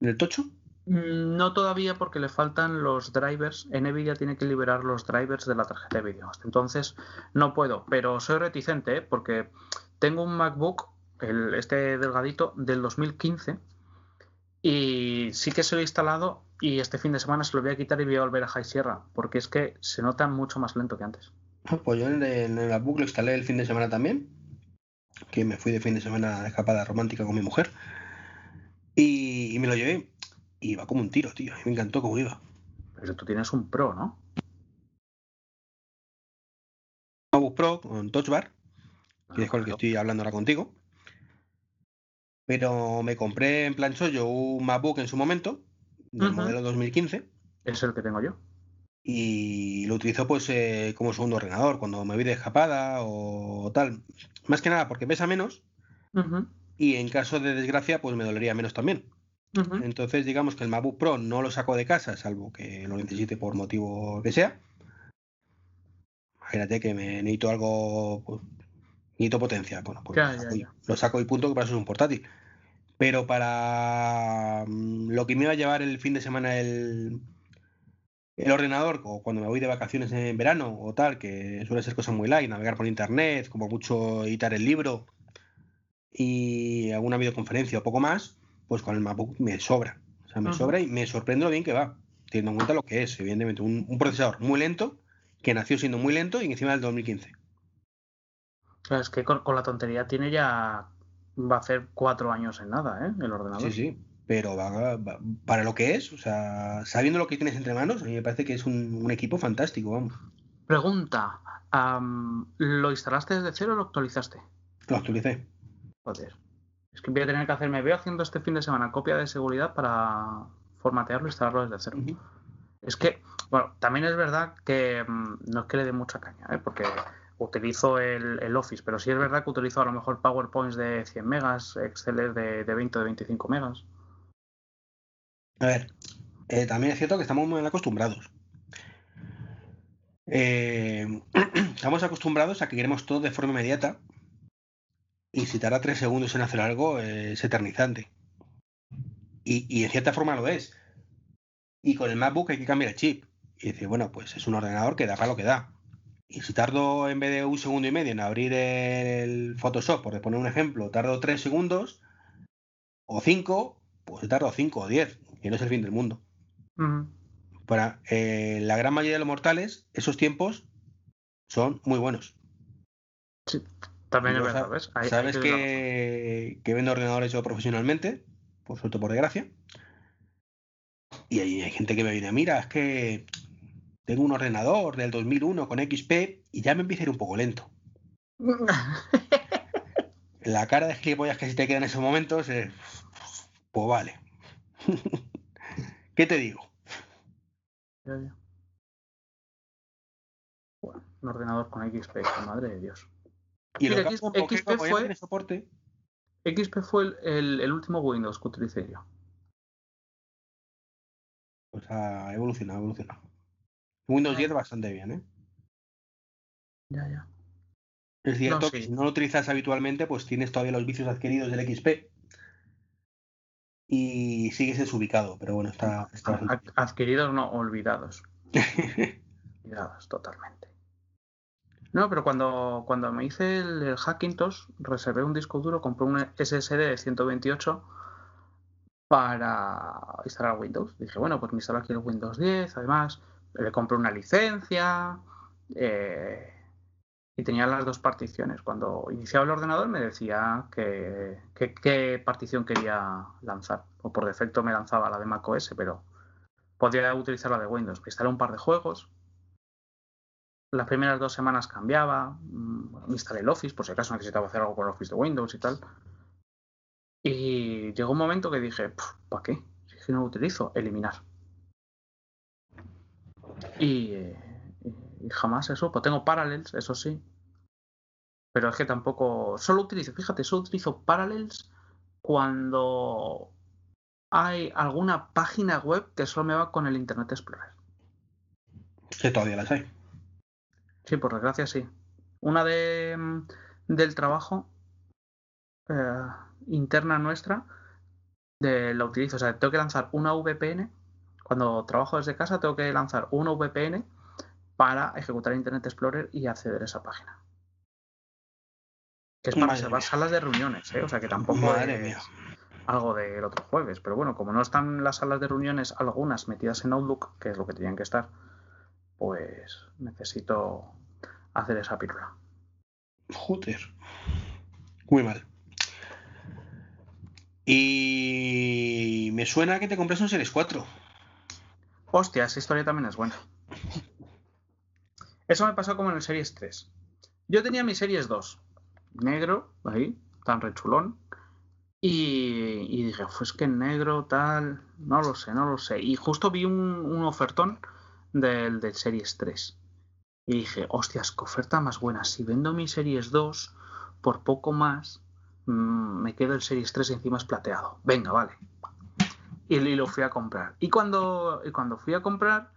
en el tocho. Mm, No todavía porque le faltan los drivers. Nvidia tiene que liberar los drivers de la tarjeta de vídeo. Entonces no puedo, pero soy reticente ¿eh? porque tengo un MacBook, el, este delgadito, del 2015 y sí que se lo he instalado y este fin de semana se lo voy a quitar y voy a volver a High Sierra porque es que se nota mucho más lento que antes. Pues yo en el, MacBook lo instalé el fin de semana también, que me fui de fin de semana de escapada romántica con mi mujer. Y, y me lo llevé. Y iba como un tiro, tío. Mí me encantó cómo iba. Pero tú tienes un Pro, ¿no? MacBook Pro con Touch Bar, que es con el que estoy hablando ahora contigo. Pero me compré en plan chollo un MacBook en su momento, del modelo 2015. Es el que tengo yo. y lo utilizo pues eh, como segundo ordenador cuando me voy de escapada o tal. Más que nada porque pesa menos y en caso de desgracia pues me dolería menos también. Entonces digamos que el MacBook Pro no lo saco de casa salvo que lo necesite por motivo que sea. Imagínate que me necesito algo, pues, necesito potencia. Bueno, pues lo, saco y, ya. lo saco y punto que para eso es un portátil. Pero para mm, lo que me iba a llevar el fin de semana el, el ordenador, o cuando me voy de vacaciones en verano o tal, que suele ser cosa muy light, navegar por internet, como mucho editar el libro y alguna videoconferencia o poco más, pues con el MacBook me sobra. O sea, me sobra y me sorprende lo bien que va, teniendo en cuenta lo que es, evidentemente, un, un procesador muy lento, que nació siendo muy lento y encima del 2015. Claro, es que con, con la tontería tiene ya. Va a hacer cuatro años en nada, ¿eh? El ordenador. Sí, sí. Pero va- va- para lo que es, o sea, sabiendo lo que tienes entre manos, a mí me parece que es un, un equipo fantástico, vamos. Pregunta: ¿lo instalaste desde cero o lo actualizaste? Lo actualicé. Joder. Es que voy a tener que hacerme. Veo haciendo este fin de semana copia de seguridad para formatearlo e instalarlo desde cero. Es que, bueno, también es verdad que mm, no es que le dé mucha caña, ¿eh? porque utilizo el, Office, pero sí es verdad que utilizo a lo mejor PowerPoints de 100 megas, Excel de, de 20 o de 25 megas. A ver, eh, también es cierto que estamos mal acostumbrados. Eh, estamos acostumbrados a que queremos todo de forma inmediata y si tarda tres segundos en hacer algo eh, es eternizante. Y, y en cierta forma lo es. Y con el MacBook hay que cambiar el chip. Y decir, bueno, pues es un ordenador que da para lo que da. Y si tardo en vez de un segundo y medio en abrir el Photoshop, por poner un ejemplo, tardo tres segundos o cinco, pues tardo cinco o diez, que no es el fin del mundo. Ujú. Para eh, la gran mayoría de los mortales, esos tiempos son muy buenos. También es verdad, Sabes que, que vendo ordenadores yo profesionalmente, por suerte por desgracia. Y hay, hay gente que me viene, mira, es que tengo un ordenador del 2001 con XP y ya me empieza a ir un poco lento. La cara de gilipollas que se te queda en esos momentos es, pues vale. ¿Qué te digo? Bueno, un ordenador con XP, madre de Dios. Y Mira, lo que X- XP fue- soporte, XP fue el, el- el último Windows que utilicé yo. pues ha evolucionado, ha evolucionado. Windows Ah. 10 bastante bien, ¿eh? Ya, ya. Es cierto No, que si no lo utilizas habitualmente, pues tienes todavía los vicios adquiridos del XP y sigues desubicado, pero bueno, está, está Ad- Adquiridos, no, olvidados. Olvidados, totalmente. No, pero cuando, cuando me hice el, el Hackintosh, reservé un disco duro, compré un SSD de 128 para instalar Windows. Dije, bueno, pues me instalo aquí el Windows 10, además, le compré una licencia eh, y tenía las dos particiones. Cuando iniciaba el ordenador me decía que, que- qué partición quería lanzar. O por defecto me lanzaba la de macOS, pero podía utilizar la de Windows. Me instalé un par de juegos. Las primeras dos semanas cambiaba. mm, me instalé el Office por si acaso necesitaba hacer algo con el Office de Windows y tal. Y llegó un momento que dije, ¿para qué? Si que no lo utilizo, eliminar. Y, eh, jamás eso. Pues tengo Parallels, eso sí. Pero es que tampoco. Solo utilizo, fíjate, solo utilizo Parallels cuando hay alguna página web que solo me va con el Internet Explorer. Que todavía las hay. Sí, por desgracia sí. Una de del trabajo eh, interna nuestra de, la utilizo. O sea, tengo que lanzar una VPN. Cuando trabajo desde casa, tengo que lanzar una VPN para ejecutar Internet Explorer y acceder a esa página. Que es para Madre mía. salas de reuniones, ¿eh? O sea, que tampoco Madre es mía. algo del otro jueves. Pero bueno, como no están las salas de reuniones, algunas metidas en Outlook, que es lo que tenían que estar, pues necesito hacer esa pílula. Joder. Muy mal. Y me suena que te compras un Series 4. Hostia, esa historia también es buena. Eso me pasó como en el Series 3. Yo tenía mi Series 2, negro, ahí, tan rechulón. Y, y dije, pues que negro, tal, no lo sé, no lo sé. Y justo vi un, ofertón del, del Series 3. Y dije, hostias, qué oferta más buena. Si vendo mi Series 2 por poco más, mm, me quedo el Series 3 y encima es plateado. Venga, vale. Y, lo fui a comprar. Y cuando, y cuando fui a comprar,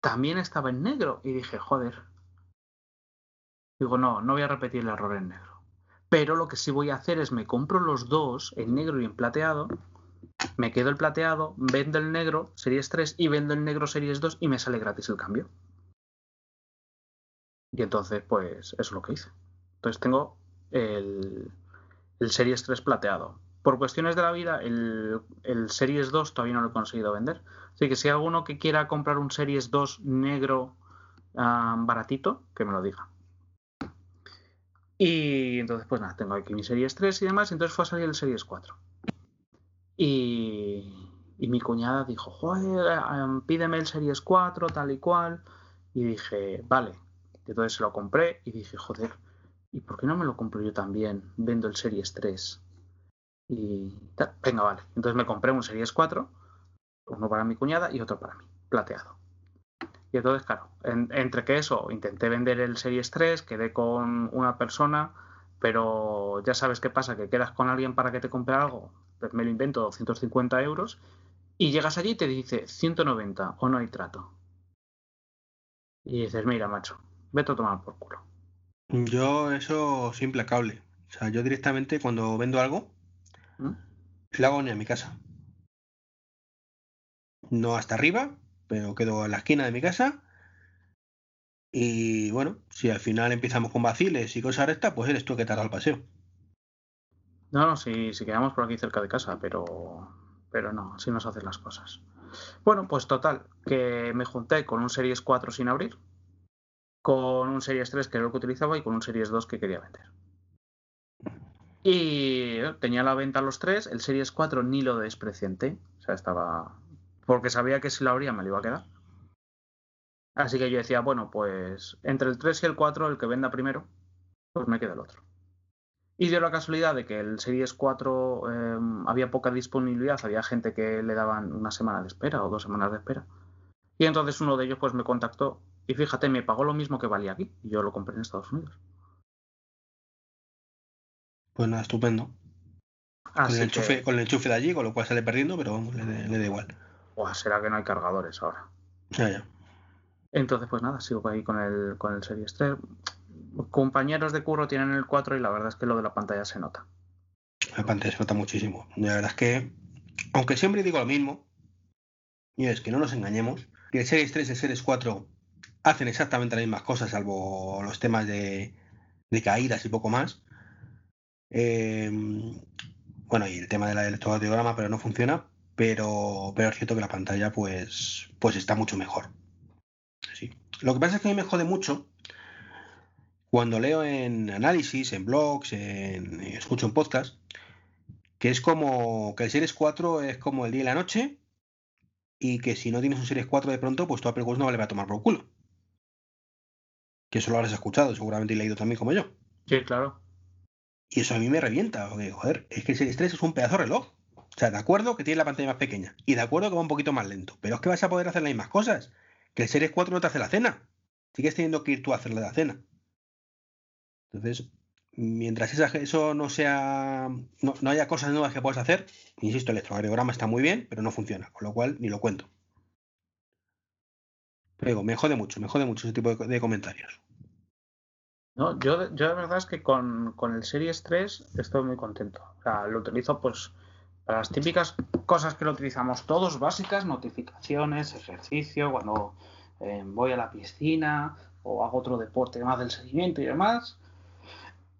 también estaba en negro. Y dije, joder. Digo, no, no voy a repetir el error en negro. Pero lo que sí voy a hacer es me compro los dos, en negro y en plateado. Me quedo el plateado, vendo el negro, Series 3, y vendo el negro Series 2 y me sale gratis el cambio. Y entonces, pues, eso es lo que hice. Entonces tengo el, el Series 3 plateado. Por cuestiones de la vida, el, Series 2 todavía no lo he conseguido vender. Así que si hay alguno que quiera comprar un Series 2 negro ah, baratito, que me lo diga. Y entonces, pues nada, tengo aquí mi Series 3 y demás. Y entonces fue a salir el Series 4. Y, y mi cuñada dijo, joder, em, pídeme el Series 4, tal y cual. Y dije, vale. Entonces se lo compré y dije, joder, ¿y por qué no me lo compro yo también? Vendo el Series 3. Y venga, vale. Entonces me compré un Series 4, uno para mi cuñada y otro para mí, plateado. Y entonces, claro, en- entre que eso, intenté vender el Series 3, quedé con una persona, pero ya sabes qué pasa, que quedas con alguien para que te compre algo, pues me lo invento 250 euros, y llegas allí y te dice 190 o no hay trato. Y dices, mira, macho, vete a tomar por culo. Yo eso soy implacable. O sea, yo directamente cuando vendo algo, Lo hago ni a mi casa. No hasta arriba, pero quedo en la esquina de mi casa. Y bueno, si al final empezamos con vaciles y cosas rectas, pues eres tú que te hará el paseo. No, no, si, si quedamos por aquí cerca de casa, pero, pero no, así nos hacen las cosas. Bueno, pues total, que me junté con un Series 4 sin abrir, con un Series 3 que era lo que utilizaba y con un Series 2 que quería vender. Y tenía la venta los tres, el Series 4 ni lo desprecienté, o sea, estaba... porque sabía que si lo abría me lo iba a quedar. Así que yo decía, bueno, pues entre el 3 y el 4, el que venda primero, pues me queda el otro. Y dio la casualidad de que el Series 4 eh, había poca disponibilidad, había gente que le daban una semana de espera o dos semanas de espera. Y entonces uno de ellos pues me contactó y fíjate, me pagó lo mismo que valía aquí. Y yo lo compré en Estados Unidos. Pues nada, estupendo. Con el, enchufe, que, con el enchufe de allí, con lo cual sale perdiendo, pero vamos, le, le da igual. Buah, será que no hay cargadores ahora. Ya, ya. Entonces pues nada, sigo ahí con el, con el Series 3. Compañeros de curro tienen el 4 y la verdad es que lo de la pantalla se nota. La pantalla se nota muchísimo. La verdad es que, aunque siempre digo lo mismo, y es que no nos engañemos, que el Series 3 y el Series 4 hacen exactamente las mismas cosas, salvo los temas de, de caídas y poco más. Eh, bueno, y el tema del electrocardiograma, pero no funciona. Pero, pero es cierto que la pantalla, pues, pues está mucho mejor. Sí. Lo que pasa es que a mí me jode mucho cuando leo en análisis, en blogs, en, escucho en podcast, que es como que el Series 4 es como el día y la noche, y que si no tienes un Series 4 de pronto, pues tu Apple Watch no vale para tomar por culo. Que eso lo habrás escuchado, seguramente y leído también como yo. Sí, claro. Y eso a mí me revienta, porque, joder, es que el Series 3 es un pedazo de reloj. O sea, de acuerdo que tiene la pantalla más pequeña, y de acuerdo que va un poquito más lento, pero es que vas a poder hacer las mismas cosas. Que el Series 4 no te hace la cena. Sigues teniendo que ir tú a hacerle la cena. Entonces, mientras eso no sea. No, haya cosas nuevas que puedas hacer, insisto, el electrocardiograma está muy bien, pero no funciona, con lo cual ni lo cuento. Pero me jode mucho, me jode mucho ese tipo de, comentarios. No, yo, yo la verdad es que con, con, el Series 3 estoy muy contento. O sea, lo utilizo pues para las típicas cosas que lo utilizamos todos, básicas, notificaciones, ejercicio, cuando eh, voy a la piscina o hago otro deporte más del seguimiento y demás.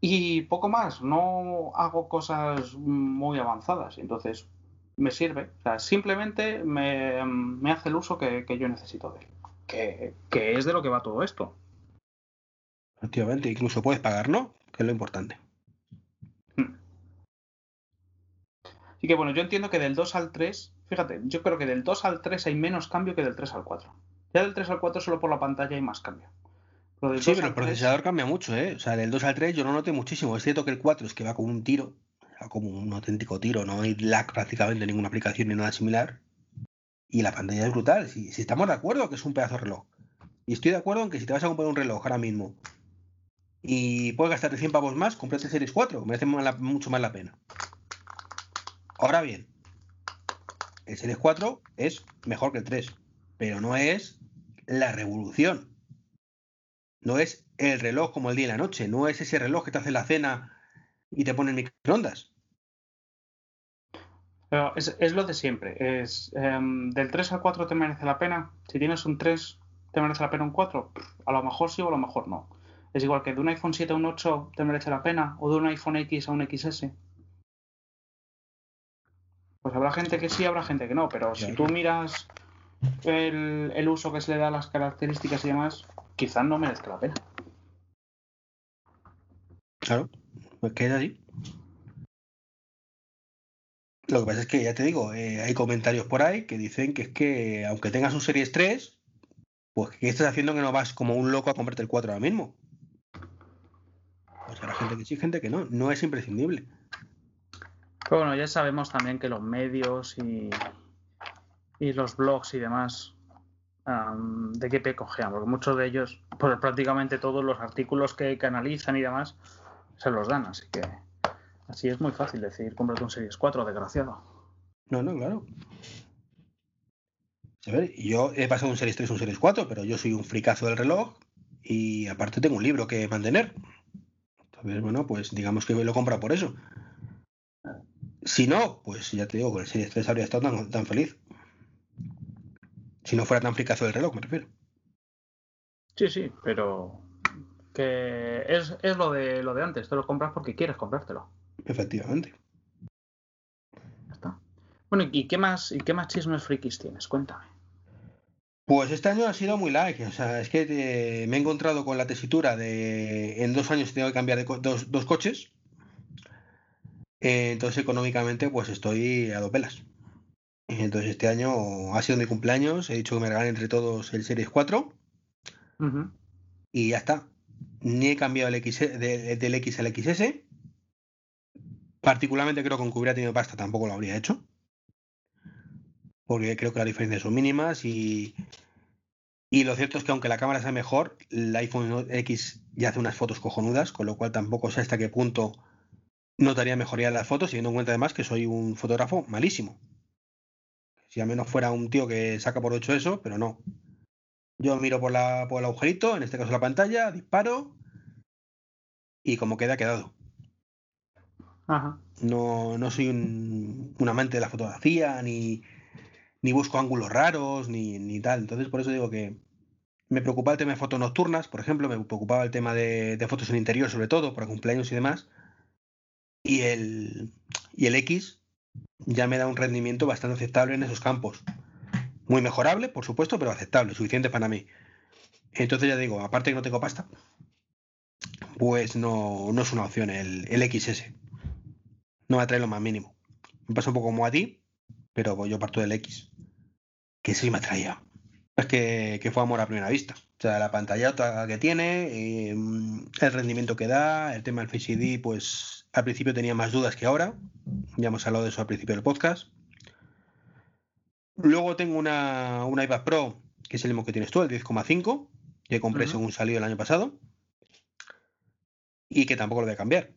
Y poco más, no hago cosas muy avanzadas, entonces me sirve. O sea, simplemente me, me hace el uso que, que yo necesito de él. Que, que, es de lo que va todo esto. Efectivamente, incluso puedes pagar, ¿no? Que es lo importante. Hmm. Así que bueno, yo entiendo que del 2 al 3, fíjate, yo creo que del 2 al 3 hay menos cambio que del 3 al 4. Ya del 3 al 4 solo por la pantalla hay más cambio sí, pero el procesador cambia mucho, ¿eh? O sea, del 2 al 3 yo no noté muchísimo. Es cierto que el 4 es que va como un tiro, como un auténtico tiro, no hay lag prácticamente ninguna aplicación ni nada similar. Y la pantalla es brutal. Si, estamos de acuerdo que es un pedazo de reloj. Y estoy de acuerdo en que si te vas a comprar un reloj ahora mismo y puedes gastarte 100 pavos más, cómprate Series 4, merece mucho más la pena. Ahora bien, el Series 4 es mejor que el 3, pero no es la revolución. No es el reloj como el día y la noche, no es ese reloj que te hace la cena y te pone en microondas. Pero es, lo de siempre. Es, em, ¿Del 3 al 4 te merece la pena? Si tienes un 3, ¿te merece la pena un 4? A lo mejor sí o a lo mejor no. Es igual que de un iPhone 7 a un 8 te merece la pena, o de un iPhone X a un XS. Pues habrá gente que sí, habrá gente que no, pero si tú miras el, el, uso que se le da a las características y demás, quizás no merezca la pena. Claro, pues queda así. Lo que pasa es que ya te digo, eh, hay comentarios por ahí que dicen que es que aunque tengas un Series 3, pues ¿qué estás haciendo que no vas como un loco a comprarte el 4 ahora mismo? Habrá gente que sí, gente que no, no es imprescindible. Pero bueno, ya sabemos también que los medios y, y los blogs y demás de qué pecojean, porque muchos de ellos, pues prácticamente todos los artículos que, analizan y demás, se los dan, así que así es muy fácil decir, cómprate un Series 4, desgraciado. No, no, claro. A ver, yo he pasado un Series 3 un Series 4, pero yo soy un fricazo del reloj y aparte tengo un libro que mantener. Entonces, bueno, pues digamos que lo compra por eso. Si no, pues ya te digo, con el Series 3 habría estado tan, tan feliz. Si no fuera tan fricazo del reloj, me refiero. Sí, sí, pero que es, es, lo de lo de antes, te lo compras porque quieres comprártelo. Efectivamente. Ya está. Bueno, ¿y qué más, y qué más chismes frikis tienes? Cuéntame. Pues este año ha sido muy like, o sea, es que me he encontrado con la tesitura de en dos años tengo que cambiar de dos, dos, coches. Eh, entonces económicamente pues estoy a dos velas. Entonces este año ha sido mi cumpleaños, he dicho que me regalen entre todos el Series 4 y ya está. Ni he cambiado el X, del X al XS. Particularmente creo que aunque hubiera tenido pasta tampoco lo habría hecho. Porque creo que las diferencias son mínimas y, y lo cierto es que aunque la cámara sea mejor, el iPhone X ya hace unas fotos cojonudas, con lo cual tampoco sé hasta qué punto notaría mejoría en las fotos, teniendo en cuenta además que soy un fotógrafo malísimo. Si al menos fuera un tío que saca por ocho eso, pero no. Yo miro por, la, por el agujerito, en este caso la pantalla, disparo y como queda, quedado. Ajá. No, no soy un, amante de la fotografía, ni, ni busco ángulos raros, ni, ni, tal. Entonces, por eso digo que me preocupaba el tema de fotos nocturnas, por ejemplo, me preocupaba el tema de, fotos en interior, sobre todo, para cumpleaños y demás. Y el, y el X, ya me da un rendimiento bastante aceptable en esos campos. Muy mejorable, por supuesto, pero aceptable, suficiente para mí. Entonces ya digo, aparte que no tengo pasta, pues no, no es una opción el, XS. No me atrae lo más mínimo. Me pasa un poco como a ti, pero yo parto del X. Que sí me atraía. Es que, que fue amor a primera vista. O sea, la pantalla que tiene, em, el rendimiento que da, el tema del Face ID, pues al principio tenía más dudas que ahora. Ya hemos hablado de eso al principio del podcast. Luego tengo una, iPad Pro, que es el mismo que tienes tú, el 10,5, que compré según salió el año pasado. y que tampoco lo voy a cambiar.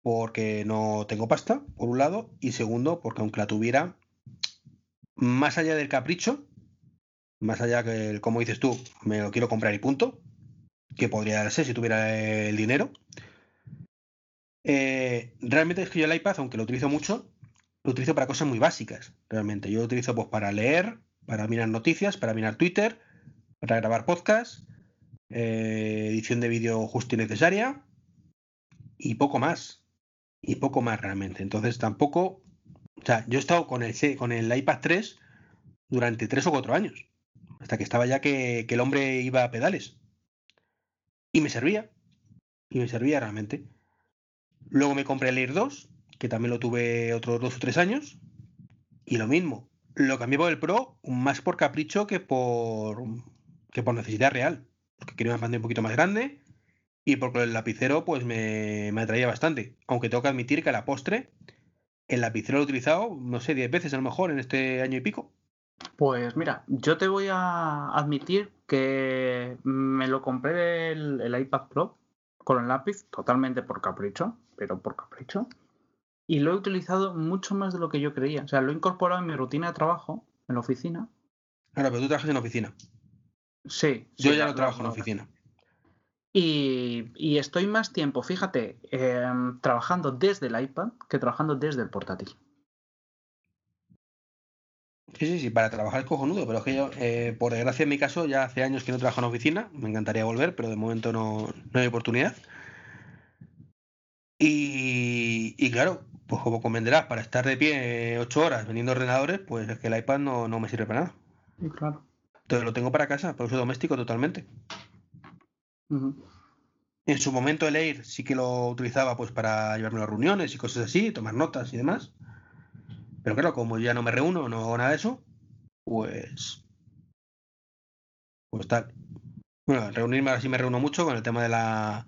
Porque no tengo pasta, por un lado, y segundo, porque aunque la tuviera, más allá del capricho, más allá que, como dices tú, me lo quiero comprar y punto, que podría ser si tuviera el dinero. Eh, realmente es que yo el iPad, aunque lo utilizo mucho, lo utilizo para cosas muy básicas, realmente. Yo lo utilizo pues, para leer, para mirar noticias, para mirar Twitter, para grabar podcast, eh, edición de vídeo justo y necesaria, y poco más. Y poco más realmente. Entonces tampoco. O sea, yo he estado con el, con el iPad 3 durante 3 o 4 años. Hasta que estaba ya que, el hombre iba a pedales. Y me servía. Y me servía realmente. Luego me compré el Air 2, que también lo tuve otros 2 o 3 años. Y lo mismo. Lo cambié por el Pro más por capricho que por, que por necesidad real. Porque quería una pantalla un poquito más grande y porque el lapicero pues me, me atraía bastante. Aunque tengo que admitir que a la postre el lapicero lo he utilizado, no sé, 10 veces a lo mejor en este año y pico. Pues mira, yo te voy a admitir que me lo compré el, el, iPad Pro con el lápiz totalmente por capricho, pero por capricho. Y lo he utilizado mucho más de lo que yo creía. O sea, lo he incorporado en mi rutina de trabajo, en la oficina. Claro, pero tú trabajas en oficina. Sí. Yo sí, ya no trabajo en oficina. Y, y, estoy más tiempo, fíjate, eh, trabajando desde el iPad que trabajando desde el portátil. Sí, sí, sí, para trabajar es cojonudo, pero es que yo, eh, por desgracia en mi caso, ya hace años que no trabajo en oficina, me encantaría volver, pero de momento no, no hay oportunidad. Y, y, claro, pues como convendrás, para estar de pie ocho horas vendiendo ordenadores, pues es que el iPad no, no me sirve para nada. Sí, claro. Entonces lo tengo para casa, para uso doméstico totalmente. Uh -huh. En su momento el Air sí que lo utilizaba pues para llevarme a reuniones y cosas así, tomar notas y demás. Pero claro, como ya no me reúno, no hago nada de eso, pues. Pues tal. Bueno, reunirme ahora sí me reúno mucho con el tema de la,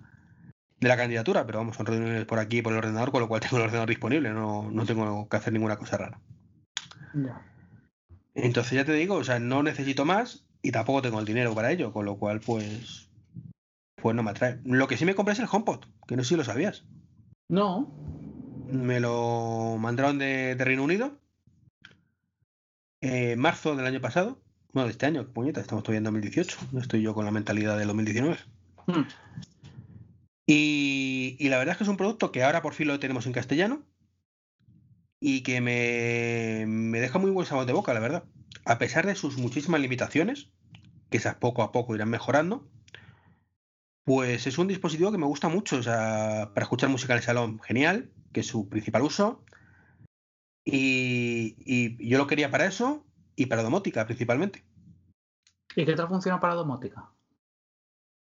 de la candidatura, pero vamos, son reuniones por aquí por el ordenador, con lo cual tengo el ordenador disponible, no, no tengo que hacer ninguna cosa rara. Entonces ya te digo, o sea, no necesito más y tampoco tengo el dinero para ello, con lo cual pues. Pues no me atrae. Lo que sí me compré es el HomePod, que no sé si lo sabías. No. Me lo mandaron de, de Reino Unido. En eh, marzo del año pasado. Bueno, de este año, puñeta, estamos todavía en 2018. No estoy yo con la mentalidad del 2019. Hmm. Y, y, la verdad es que es un producto que ahora por fin lo tenemos en castellano y que me, me deja muy buen sabor de boca, la verdad. A pesar de sus muchísimas limitaciones, que esas poco a poco irán mejorando, pues es un dispositivo que me gusta mucho. O sea, para escuchar música en el salón, genial, que es su principal uso. Y, y yo lo quería para eso y para domótica principalmente. ¿Y qué tal funciona para domótica?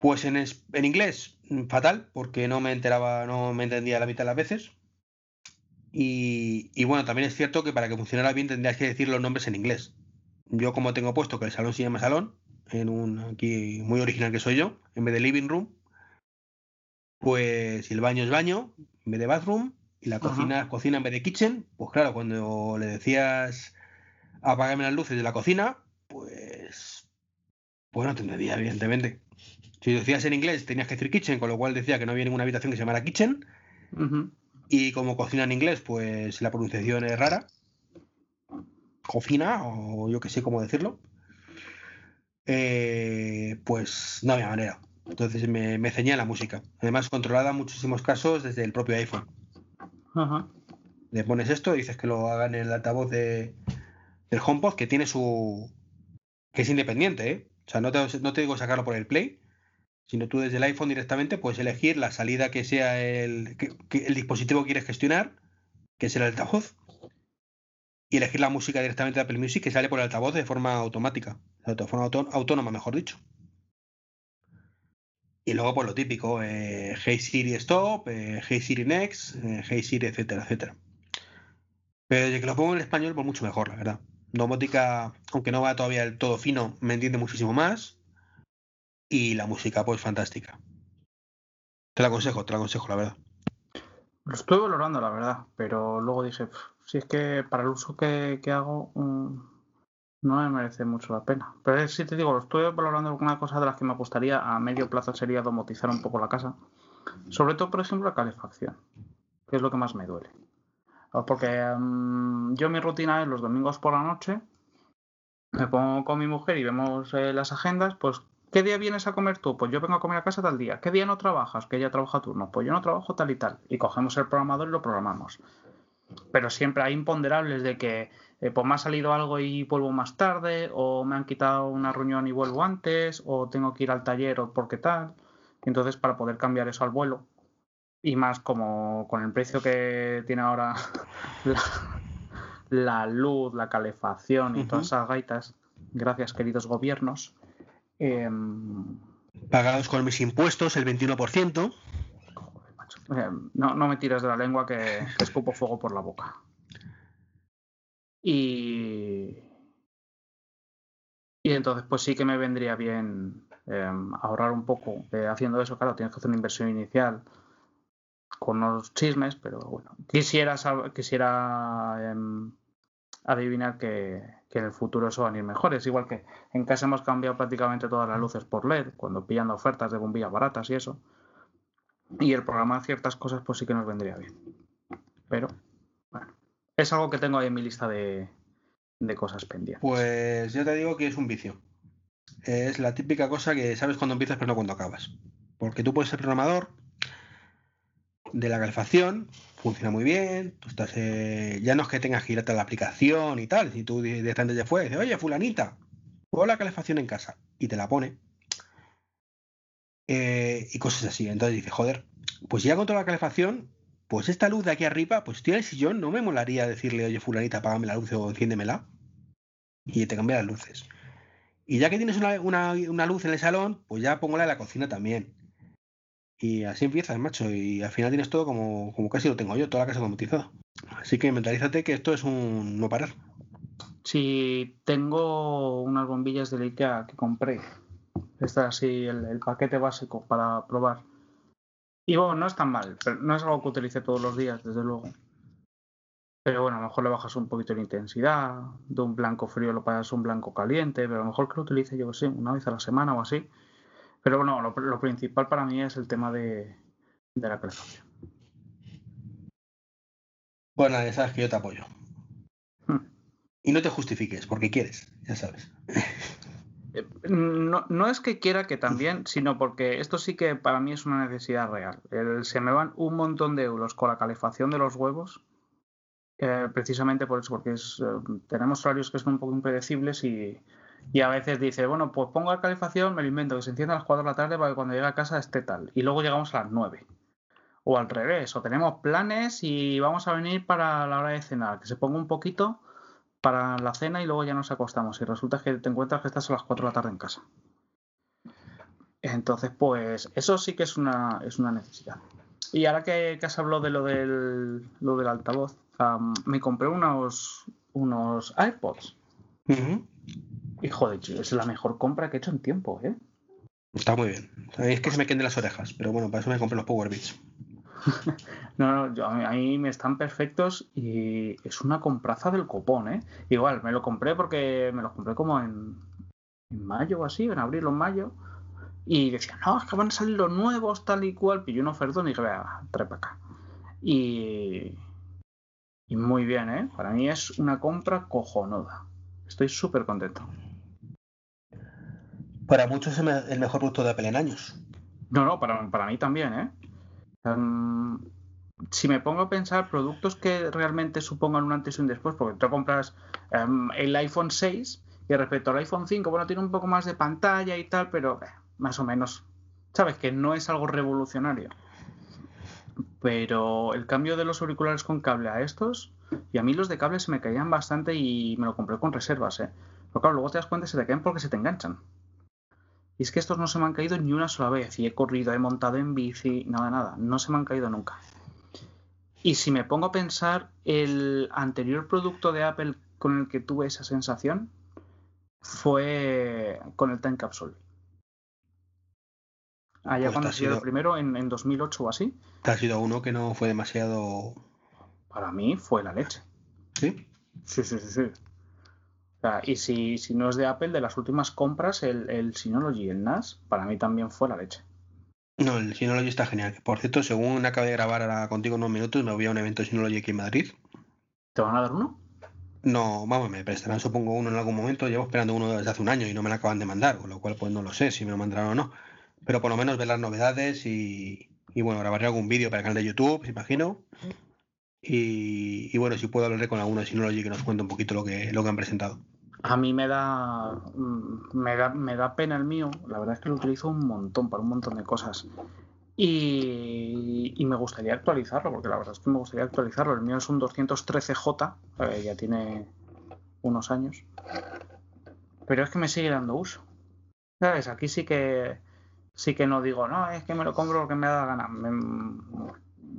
Pues en, es, en inglés, fatal, porque no me enteraba, no me entendía la mitad de las veces. Y, y, bueno, también es cierto que para que funcionara bien tendrías que decir los nombres en inglés. Yo como tengo puesto que el salón se llama salón, en un aquí muy original que soy yo, en vez de living room, pues si el baño es baño, en vez de bathroom, y la cocina Ajá. cocina en vez de kitchen, pues claro, cuando le decías apágame las luces de la cocina, pues pues no te entendía, evidentemente. Si decías en inglés tenías que decir kitchen, con lo cual decía que no había ninguna habitación que se llamara kitchen. Uh -huh. Y como cocina en inglés, pues la pronunciación es rara. Cocina, o yo que sé cómo decirlo. Eh, pues no había manera. Entonces me, me ceñía la música. Además, controlada en muchísimos casos desde el propio iPhone. Le pones esto, dices que lo haga en el altavoz de, del HomePod, que tiene su. que es independiente, ¿eh? O sea, no te, no te digo sacarlo por el Play, sino tú desde el iPhone directamente puedes elegir la salida que sea el, que, que el dispositivo que quieres gestionar, que es el altavoz, y elegir la música directamente de Apple Music que sale por el altavoz de forma automática, de forma autó autónoma, mejor dicho. Y luego, pues lo típico, eh, Hey Siri Stop, eh, Hey Siri Next, eh, Hey Siri, etcétera, etcétera. Pero que lo pongo en español, pues mucho mejor, la verdad. Domótica, aunque no va todavía el todo fino, me entiende muchísimo más y la música pues fantástica. Te la aconsejo, te la aconsejo, la verdad. Lo estoy valorando, la verdad, pero luego dije, si es que para el uso que, que hago um, no me merece mucho la pena. Pero si te digo, lo estoy valorando una cosa de las que me gustaría a medio plazo sería domotizar un poco la casa. Sobre todo, por ejemplo, la calefacción, que es lo que más me duele. Porque mm, yo mi rutina es los domingos por la noche, me pongo con mi mujer y vemos eh, las agendas, pues ¿qué día vienes a comer tú? Pues yo vengo a comer a casa tal día. ¿Qué día no trabajas? Que ella trabaja turno. Pues yo no trabajo tal y tal. Y cogemos el programador y lo programamos. Pero siempre hay imponderables de que eh, pues me ha salido algo y vuelvo más tarde, o me han quitado una reunión y vuelvo antes, o tengo que ir al taller o porque tal. Entonces, para poder cambiar eso al vuelo, y más como con el precio que tiene ahora la, luz, la calefacción y todas esas gaitas, gracias queridos gobiernos. Em, Pagados con mis impuestos, el 21%. Em, no, no me tiras de la lengua que, escupo fuego por la boca. Y, entonces, pues sí que me vendría bien em, ahorrar un poco haciendo eso. Claro, tienes que hacer una inversión inicial con unos chismes, pero bueno, quisiera, em, adivinar que, en el futuro eso van a ir mejores. Igual que en casa hemos cambiado prácticamente todas las luces por LED, cuando pillando ofertas de bombillas baratas y eso. Y el programa ciertas cosas, pues sí que nos vendría bien. Pero, es algo que tengo ahí en mi lista de, de cosas pendientes. Pues yo te digo que es un vicio. Es la típica cosa que sabes cuando empiezas, pero no cuando acabas. Porque tú puedes ser programador, de la calefacción, funciona muy bien, eh, ya no es que tengas que ir a la aplicación y tal, si tú directamente ya fue, dices, oye, fulanita, pongo la calefacción en casa, y te la pone, eh, y cosas así, entonces dices, joder, pues ya con toda la calefacción, pues esta luz de aquí arriba, pues estoy en el sillón, no me molaría decirle, oye, fulanita, apágame la luz o enciéndemela, y te cambia las luces. Y ya que tienes una, una luz en el salón, pues ya pongo la en la cocina también. Y así empiezas, macho. Y al final tienes todo como, como casi lo tengo yo, toda la casa automatizada. Así que mentalízate que esto es un no parar. Si tengo unas bombillas de IKEA que compré. Este así, el, paquete básico para probar. Y bueno, no es tan mal, pero no es algo que utilice todos los días, desde luego. Pero bueno, a lo mejor le bajas un poquito la intensidad, de un blanco frío lo pasas a un blanco caliente, pero a lo mejor que lo utilice yo, sé, una vez a la semana o así pero bueno, lo, principal para mí es el tema de, la calefacción. Bueno, ya sabes que yo te apoyo. Hmm. Y no te justifiques, porque quieres, ya sabes. Eh, no, es que quiera que también, sino porque esto sí que para mí es una necesidad real. se me van un montón de euros con la calefacción de los huevos, eh, precisamente por eso, porque eh, tenemos horarios que son un poco impredecibles y y a veces dice, bueno, pues pongo la calefacción, me lo invento, que se encienda a las 4 de la tarde para que cuando llegue a casa esté tal. Y luego llegamos a las 9. O al revés, o tenemos planes y vamos a venir para la hora de cenar, que se ponga un poquito para la cena y luego ya nos acostamos. Y resulta que te encuentras que estás a las 4 de la tarde en casa. Entonces, pues eso sí que es una, es una necesidad. Y ahora que, has hablado de lo del, lo del altavoz, me compré unos, unos iPods. Hijo de es la mejor compra que he hecho en tiempo, ¿eh? Está muy bien. Es que se me queden las orejas, pero bueno, para eso me compré los Power Beats. no, no, a mí me están perfectos y es una compraza del copón, ¿eh? Igual, me lo compré porque me lo compré como en, en mayo o así, en abril o en mayo. Y decía, no, es que van a salir los nuevos, tal y cual. Pillé un ofertón y dije, vea, trepa acá. Y, y muy bien, ¿eh? Para mí es una compra cojonuda. Estoy súper contento. Para muchos es el mejor producto de Apple en años. No, no, para, para mí también, ¿eh? Em, si me pongo a pensar productos que realmente supongan un antes y un después, porque tú compras em, el iPhone 6 y respecto al iPhone 5, bueno, tiene un poco más de pantalla y tal, pero eh, más o menos, sabes que no es algo revolucionario. Pero el cambio de los auriculares con cable a estos, y a mí los de cable se me caían bastante y me lo compré con reservas, ¿eh? Pero claro, luego te das cuenta que se te caen porque se te enganchan. Y es que estos no se me han caído ni una sola vez. Y he corrido, he montado en bici, nada, nada. No se me han caído nunca. Y si me pongo a pensar, el anterior producto de Apple con el que tuve esa sensación fue con el Time Capsule. Allá pues cuando ha sido el primero, en, en 2008 o así. ¿Te ha sido uno que no fue demasiado...? Para mí fue la leche. ¿Sí? Sí, sí, sí, sí y si, si, no es de Apple, de las últimas compras, el, el Synology, el NAS, para mí también fue la leche. No, el Synology está genial. Por cierto, según acabo de grabar ahora contigo unos minutos, me voy a un evento Synology aquí en Madrid. ¿Te van a dar uno? No, vamos, me prestarán supongo uno en algún momento. Llevo esperando uno desde hace un año y no me lo acaban de mandar, con lo cual pues no lo sé si me lo mandarán o no. Pero por lo menos ver las novedades y, y bueno, grabaré algún vídeo para el canal de YouTube, imagino. Y, bueno, si puedo hablar con alguno de Synology que nos cuente un poquito lo que, lo que han presentado. A mí me da, mm, me da, me da pena el mío. La verdad es que lo utilizo un montón para un montón de cosas. Y, me gustaría actualizarlo, porque la verdad es que me gustaría actualizarlo. El mío es un 213J, eh, ya tiene unos años. Pero es que me sigue dando uso. ¿Sabes? Aquí sí que sí que no digo, no, es que me lo compro porque me da gana. Me,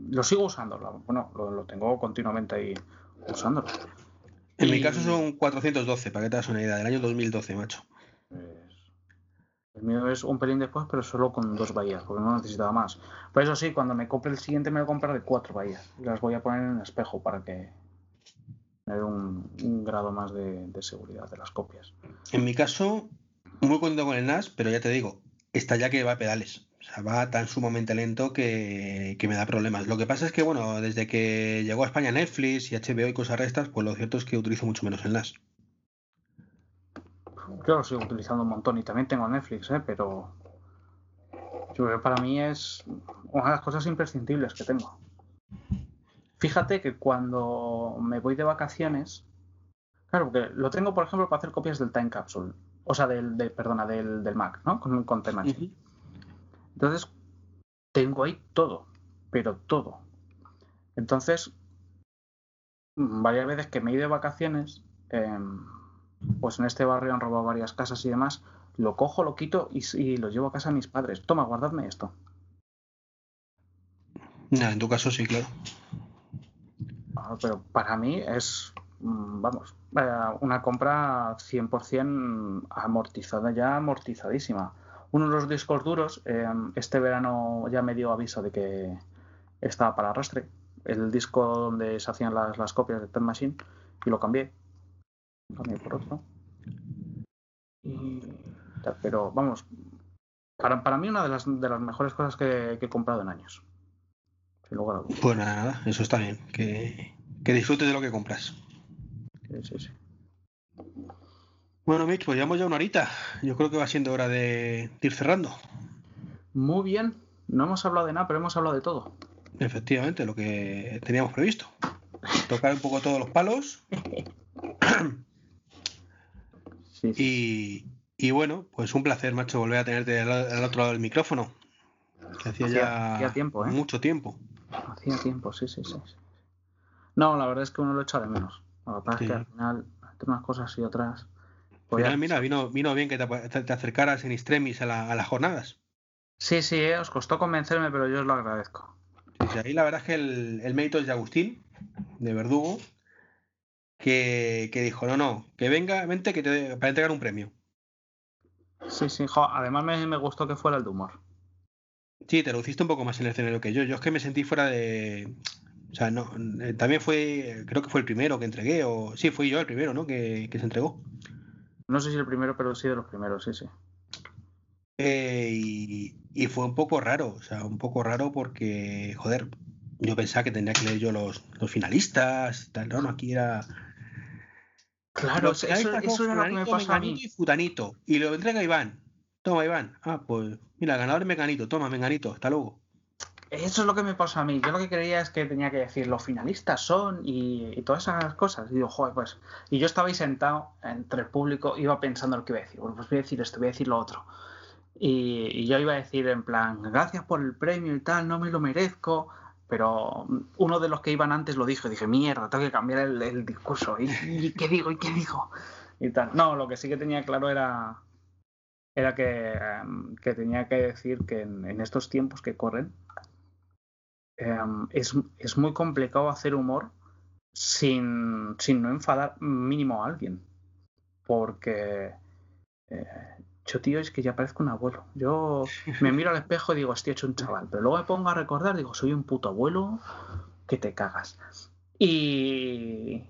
lo sigo usando. Bueno, lo, lo, tengo continuamente ahí usándolo. En y... mi caso son 412, para que te das una idea, del año 2012, macho. Pues, el mío es un pelín después, pero solo con dos bahías, porque no necesitaba más. Por eso sí, cuando me compre el siguiente me lo compraré cuatro bahías. Y las voy a poner en el espejo para que me dé un, un grado más de, de, seguridad de las copias. En mi caso, muy contento con el NAS, pero ya te digo, está ya que va a pedales. O sea, va tan sumamente lento que, que, me da problemas. Lo que pasa es que, bueno, desde que llegó a España Netflix y HBO y cosas restas, pues lo cierto es que utilizo mucho menos el NAS. Yo lo sigo utilizando un montón y también tengo Netflix, ¿eh? pero yo creo que para mí es una de las cosas imprescindibles que tengo. Fíjate que cuando me voy de vacaciones, claro, porque lo tengo, por ejemplo, para hacer copias del Time Capsule, o sea, del, de, perdona, del, del Mac, ¿no? Con, con Time Machine. Uh -huh. Entonces, tengo ahí todo, pero todo. Entonces, varias veces que me he ido de vacaciones, eh, pues en este barrio han robado varias casas y demás, lo cojo, lo quito y, y lo llevo a casa a mis padres. Toma, guardadme esto. No, en tu caso sí, claro. Pero para mí es, mm, vamos, eh, una compra 100% amortizada, ya amortizadísima uno de los discos duros, eh, este verano ya me dio aviso de que estaba para arrastre. El disco donde se hacían las, las copias de Time Machine y lo cambié. Lo cambié por otro. Y, pero vamos, para, para, mí una de las, de las mejores cosas que, que he comprado en años. Sin lugar a dudas. Pues nada, eso está bien. Que, que disfrutes de lo que compras. Sí, sí, sí. Bueno, Mitch, pues llevamos ya una horita. Yo creo que va siendo hora de ir cerrando. Muy bien. No hemos hablado de nada, pero hemos hablado de todo. Efectivamente, lo que teníamos previsto. Tocar un poco todos los palos. sí, sí. Y, y, bueno, pues un placer, macho, volver a tenerte al, al otro lado del micrófono. Que hacía, hacía ya hacía tiempo, ¿eh? mucho tiempo. Hacía tiempo, sí, sí, sí. No, la verdad es que uno lo echa de menos. Lo que pasa sí. es que al final, entre unas cosas y otras. Pues final, mira, vino, vino bien que te, te acercaras en extremis a, la, a, las jornadas. Sí, sí, eh, os costó convencerme, pero yo os lo agradezco. Sí, sí, ahí la verdad es que el, el, mérito es de Agustín, de Verdugo, que, que dijo, no, no, que venga, vente que te, para entregar un premio. Sí, sí, jo, además me, me, gustó que fuera el de humor. Sí, te lo hiciste un poco más en el escenario que yo. Yo es que me sentí fuera de... O sea, no, eh, también fue, creo que fue el primero que entregué, o sí, fui yo el primero, ¿no? Que, que se entregó. No sé si el primero, pero sí de los primeros, sí, sí. Eh, y, y, fue un poco raro, o sea, un poco raro porque, joder, yo pensaba que tendría que leer yo los, los finalistas, tal, no, no, aquí era... Claro, eso, eso, era lo que me pasó a mí. Y futanito, y lo entrega Iván. Toma, Iván. Ah, pues, mira, ganador Meganito, toma, Menganito, hasta luego. Eso es lo que me pasa a mí. Yo lo que creía es que tenía que decir los finalistas son y, todas esas cosas. Y digo, joder, pues. Y yo estaba ahí sentado entre el público, iba pensando lo que iba a decir. Bueno, pues voy a decir esto, voy a decir lo otro. Y, yo iba a decir en plan, gracias por el premio y tal, no me lo merezco. Pero uno de los que iban antes lo dijo y dije, mierda, tengo que cambiar el, discurso. ¿Y, ¿Y, qué digo? ¿Y qué digo? No, lo que sí que tenía claro era, era que, que tenía que decir que en, estos tiempos que corren, es, es, muy complicado hacer humor sin, sin, no enfadar mínimo a alguien. Porque eh, yo, tío, es que ya parezco un abuelo. Yo me miro al espejo y digo, estoy hecho un chaval. Pero luego me pongo a recordar, digo, soy un puto abuelo que te cagas. Y,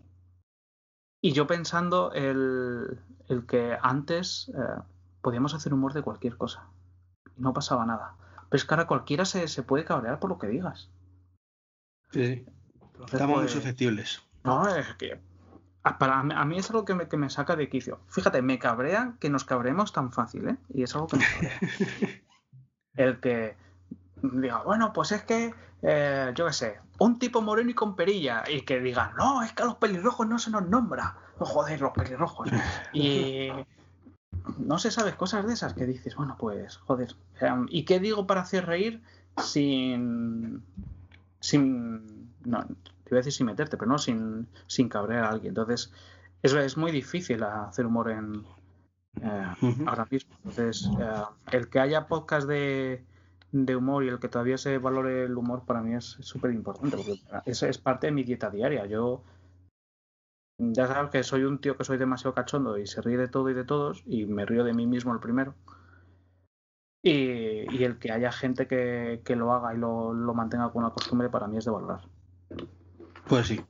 y yo pensando el, el que antes eh, podíamos hacer humor de cualquier cosa. No pasaba nada Pero es que ahora cualquiera se, se puede cabrear por lo que digas. Sí. Entonces, Estamos muy pues, susceptibles. No, es que. a- Para mí, a mí es algo que me, que me saca de quicio. Fíjate, me cabrea que nos cabremos tan fácil, ¿eh? Y es algo que me cabrea. El que diga, bueno, pues es que, eh, yo qué sé, un tipo moreno y con perilla, y que diga, no, es que a los pelirrojos no se nos nombra. Oh, joder, los pelirrojos. Y no se sabes cosas de esas que dices, bueno, pues, joder. em, ¿Y qué digo para hacer reír sin. Sin. no, te iba a decir sin meterte, pero no sin, sin cabrear a alguien. Entonces, es, es muy difícil hacer humor en. eh, ahora mismo. Entonces, eh, el que haya podcast de, de humor y el que todavía se valore el humor para mí es súper importante, porque eso es parte de mi dieta diaria. Yo ya sabes que soy un tío que soy demasiado cachondo y se ríe de todo y de todos, y me río de mí mismo el primero. Y, y el que haya gente que, que lo haga y lo, lo mantenga con una costumbre para mí es de valorar. Pues sí.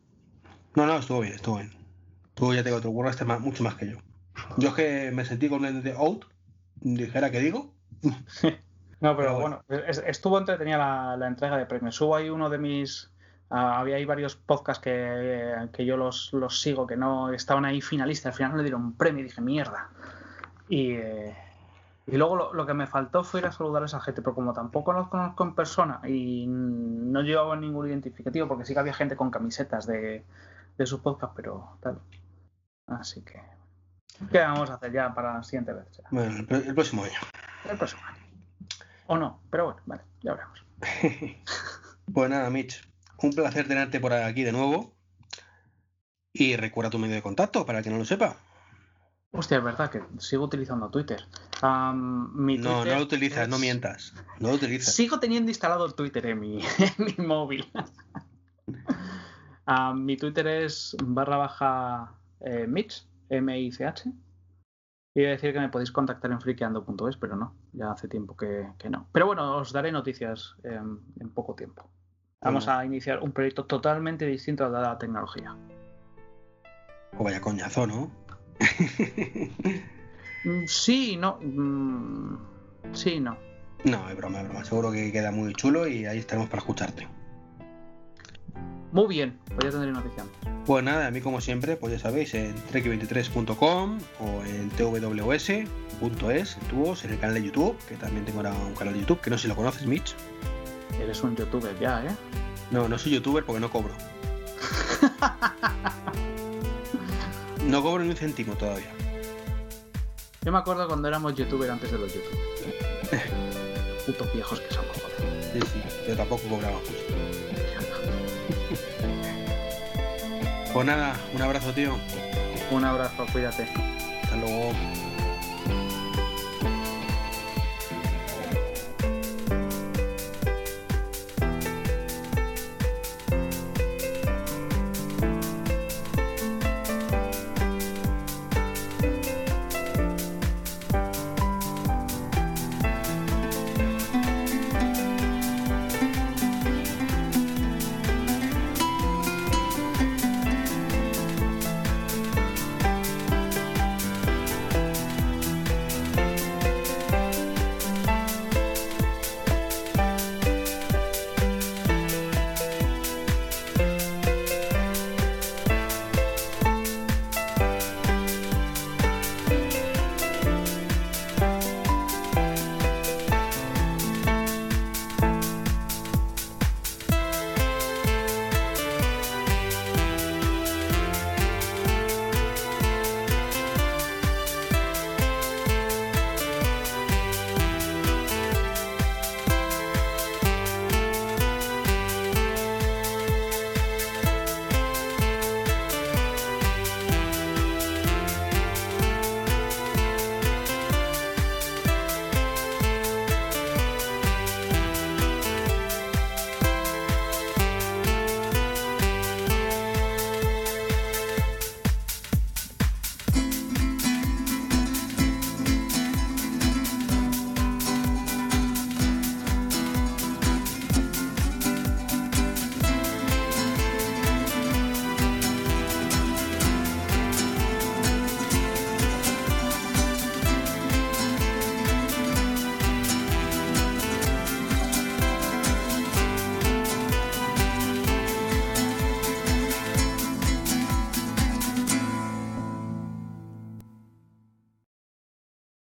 No, no, estuvo bien, estuvo bien. Tú ya te digo, te más, mucho más que yo. Yo es que me sentí con el de out, dijera que digo. No, pero Pero bueno, es- estuvo entretenida la, la entrega de premios. Subo ahí uno de mis. ah, había ahí varios podcasts que, que yo los, los sigo, que no estaban ahí finalistas. Al final no le dieron un premio y dije, mierda. Y, eh, y luego lo, lo que me faltó fue ir a saludar a esa gente, pero como tampoco los conozco en persona y no llevaba ningún identificativo, porque sí que había gente con camisetas de, de sus podcasts, pero tal. Así que. ¿Qué vamos a hacer ya para la siguiente vez? Bueno, el, el próximo año. El próximo año. O no, pero bueno, vale, ya veremos. Pues nada, Mitch, un placer tenerte por aquí de nuevo. Y recuerda tu medio de contacto para el que no lo sepa. Hostia, es verdad que sigo utilizando Twitter. Mi No, Twitter no lo utilizas, es- no mientas. No lo utilizas. Sigo teniendo instalado el Twitter en mi, en mi móvil. Mi Twitter es barra baja eh, Mitch, M-I-C-H. Iba a decir que me podéis contactar en friqueando.es, pero no, ya hace tiempo que, que no. Pero bueno, os daré noticias en, en poco tiempo. Vamos Bueno. a iniciar un proyecto totalmente distinto a la tecnología. O vaya coñazo, ¿no? Mm, Sí, no. mm, Sí, no. no, es broma, es broma. Seguro que queda muy chulo y ahí estaremos para escucharte. Muy bien, pues ya tendré noticia. Pues nada, a mí como siempre, pues ya sabéis, en trek23.com o en tws.es, en tubos, en el canal de YouTube, que también tengo ahora un canal de YouTube, que no sé si lo conoces, Mitch. Eres un youtuber ya, ¿eh? No, no soy youtuber porque no cobro. No cobro ni un céntimo todavía. Yo me acuerdo cuando éramos youtuber antes de los youtubers. Putos viejos que somos, joder. Sí, sí, yo tampoco cobraba. Pues nada, un abrazo, tío. Un abrazo, cuídate. Hasta luego.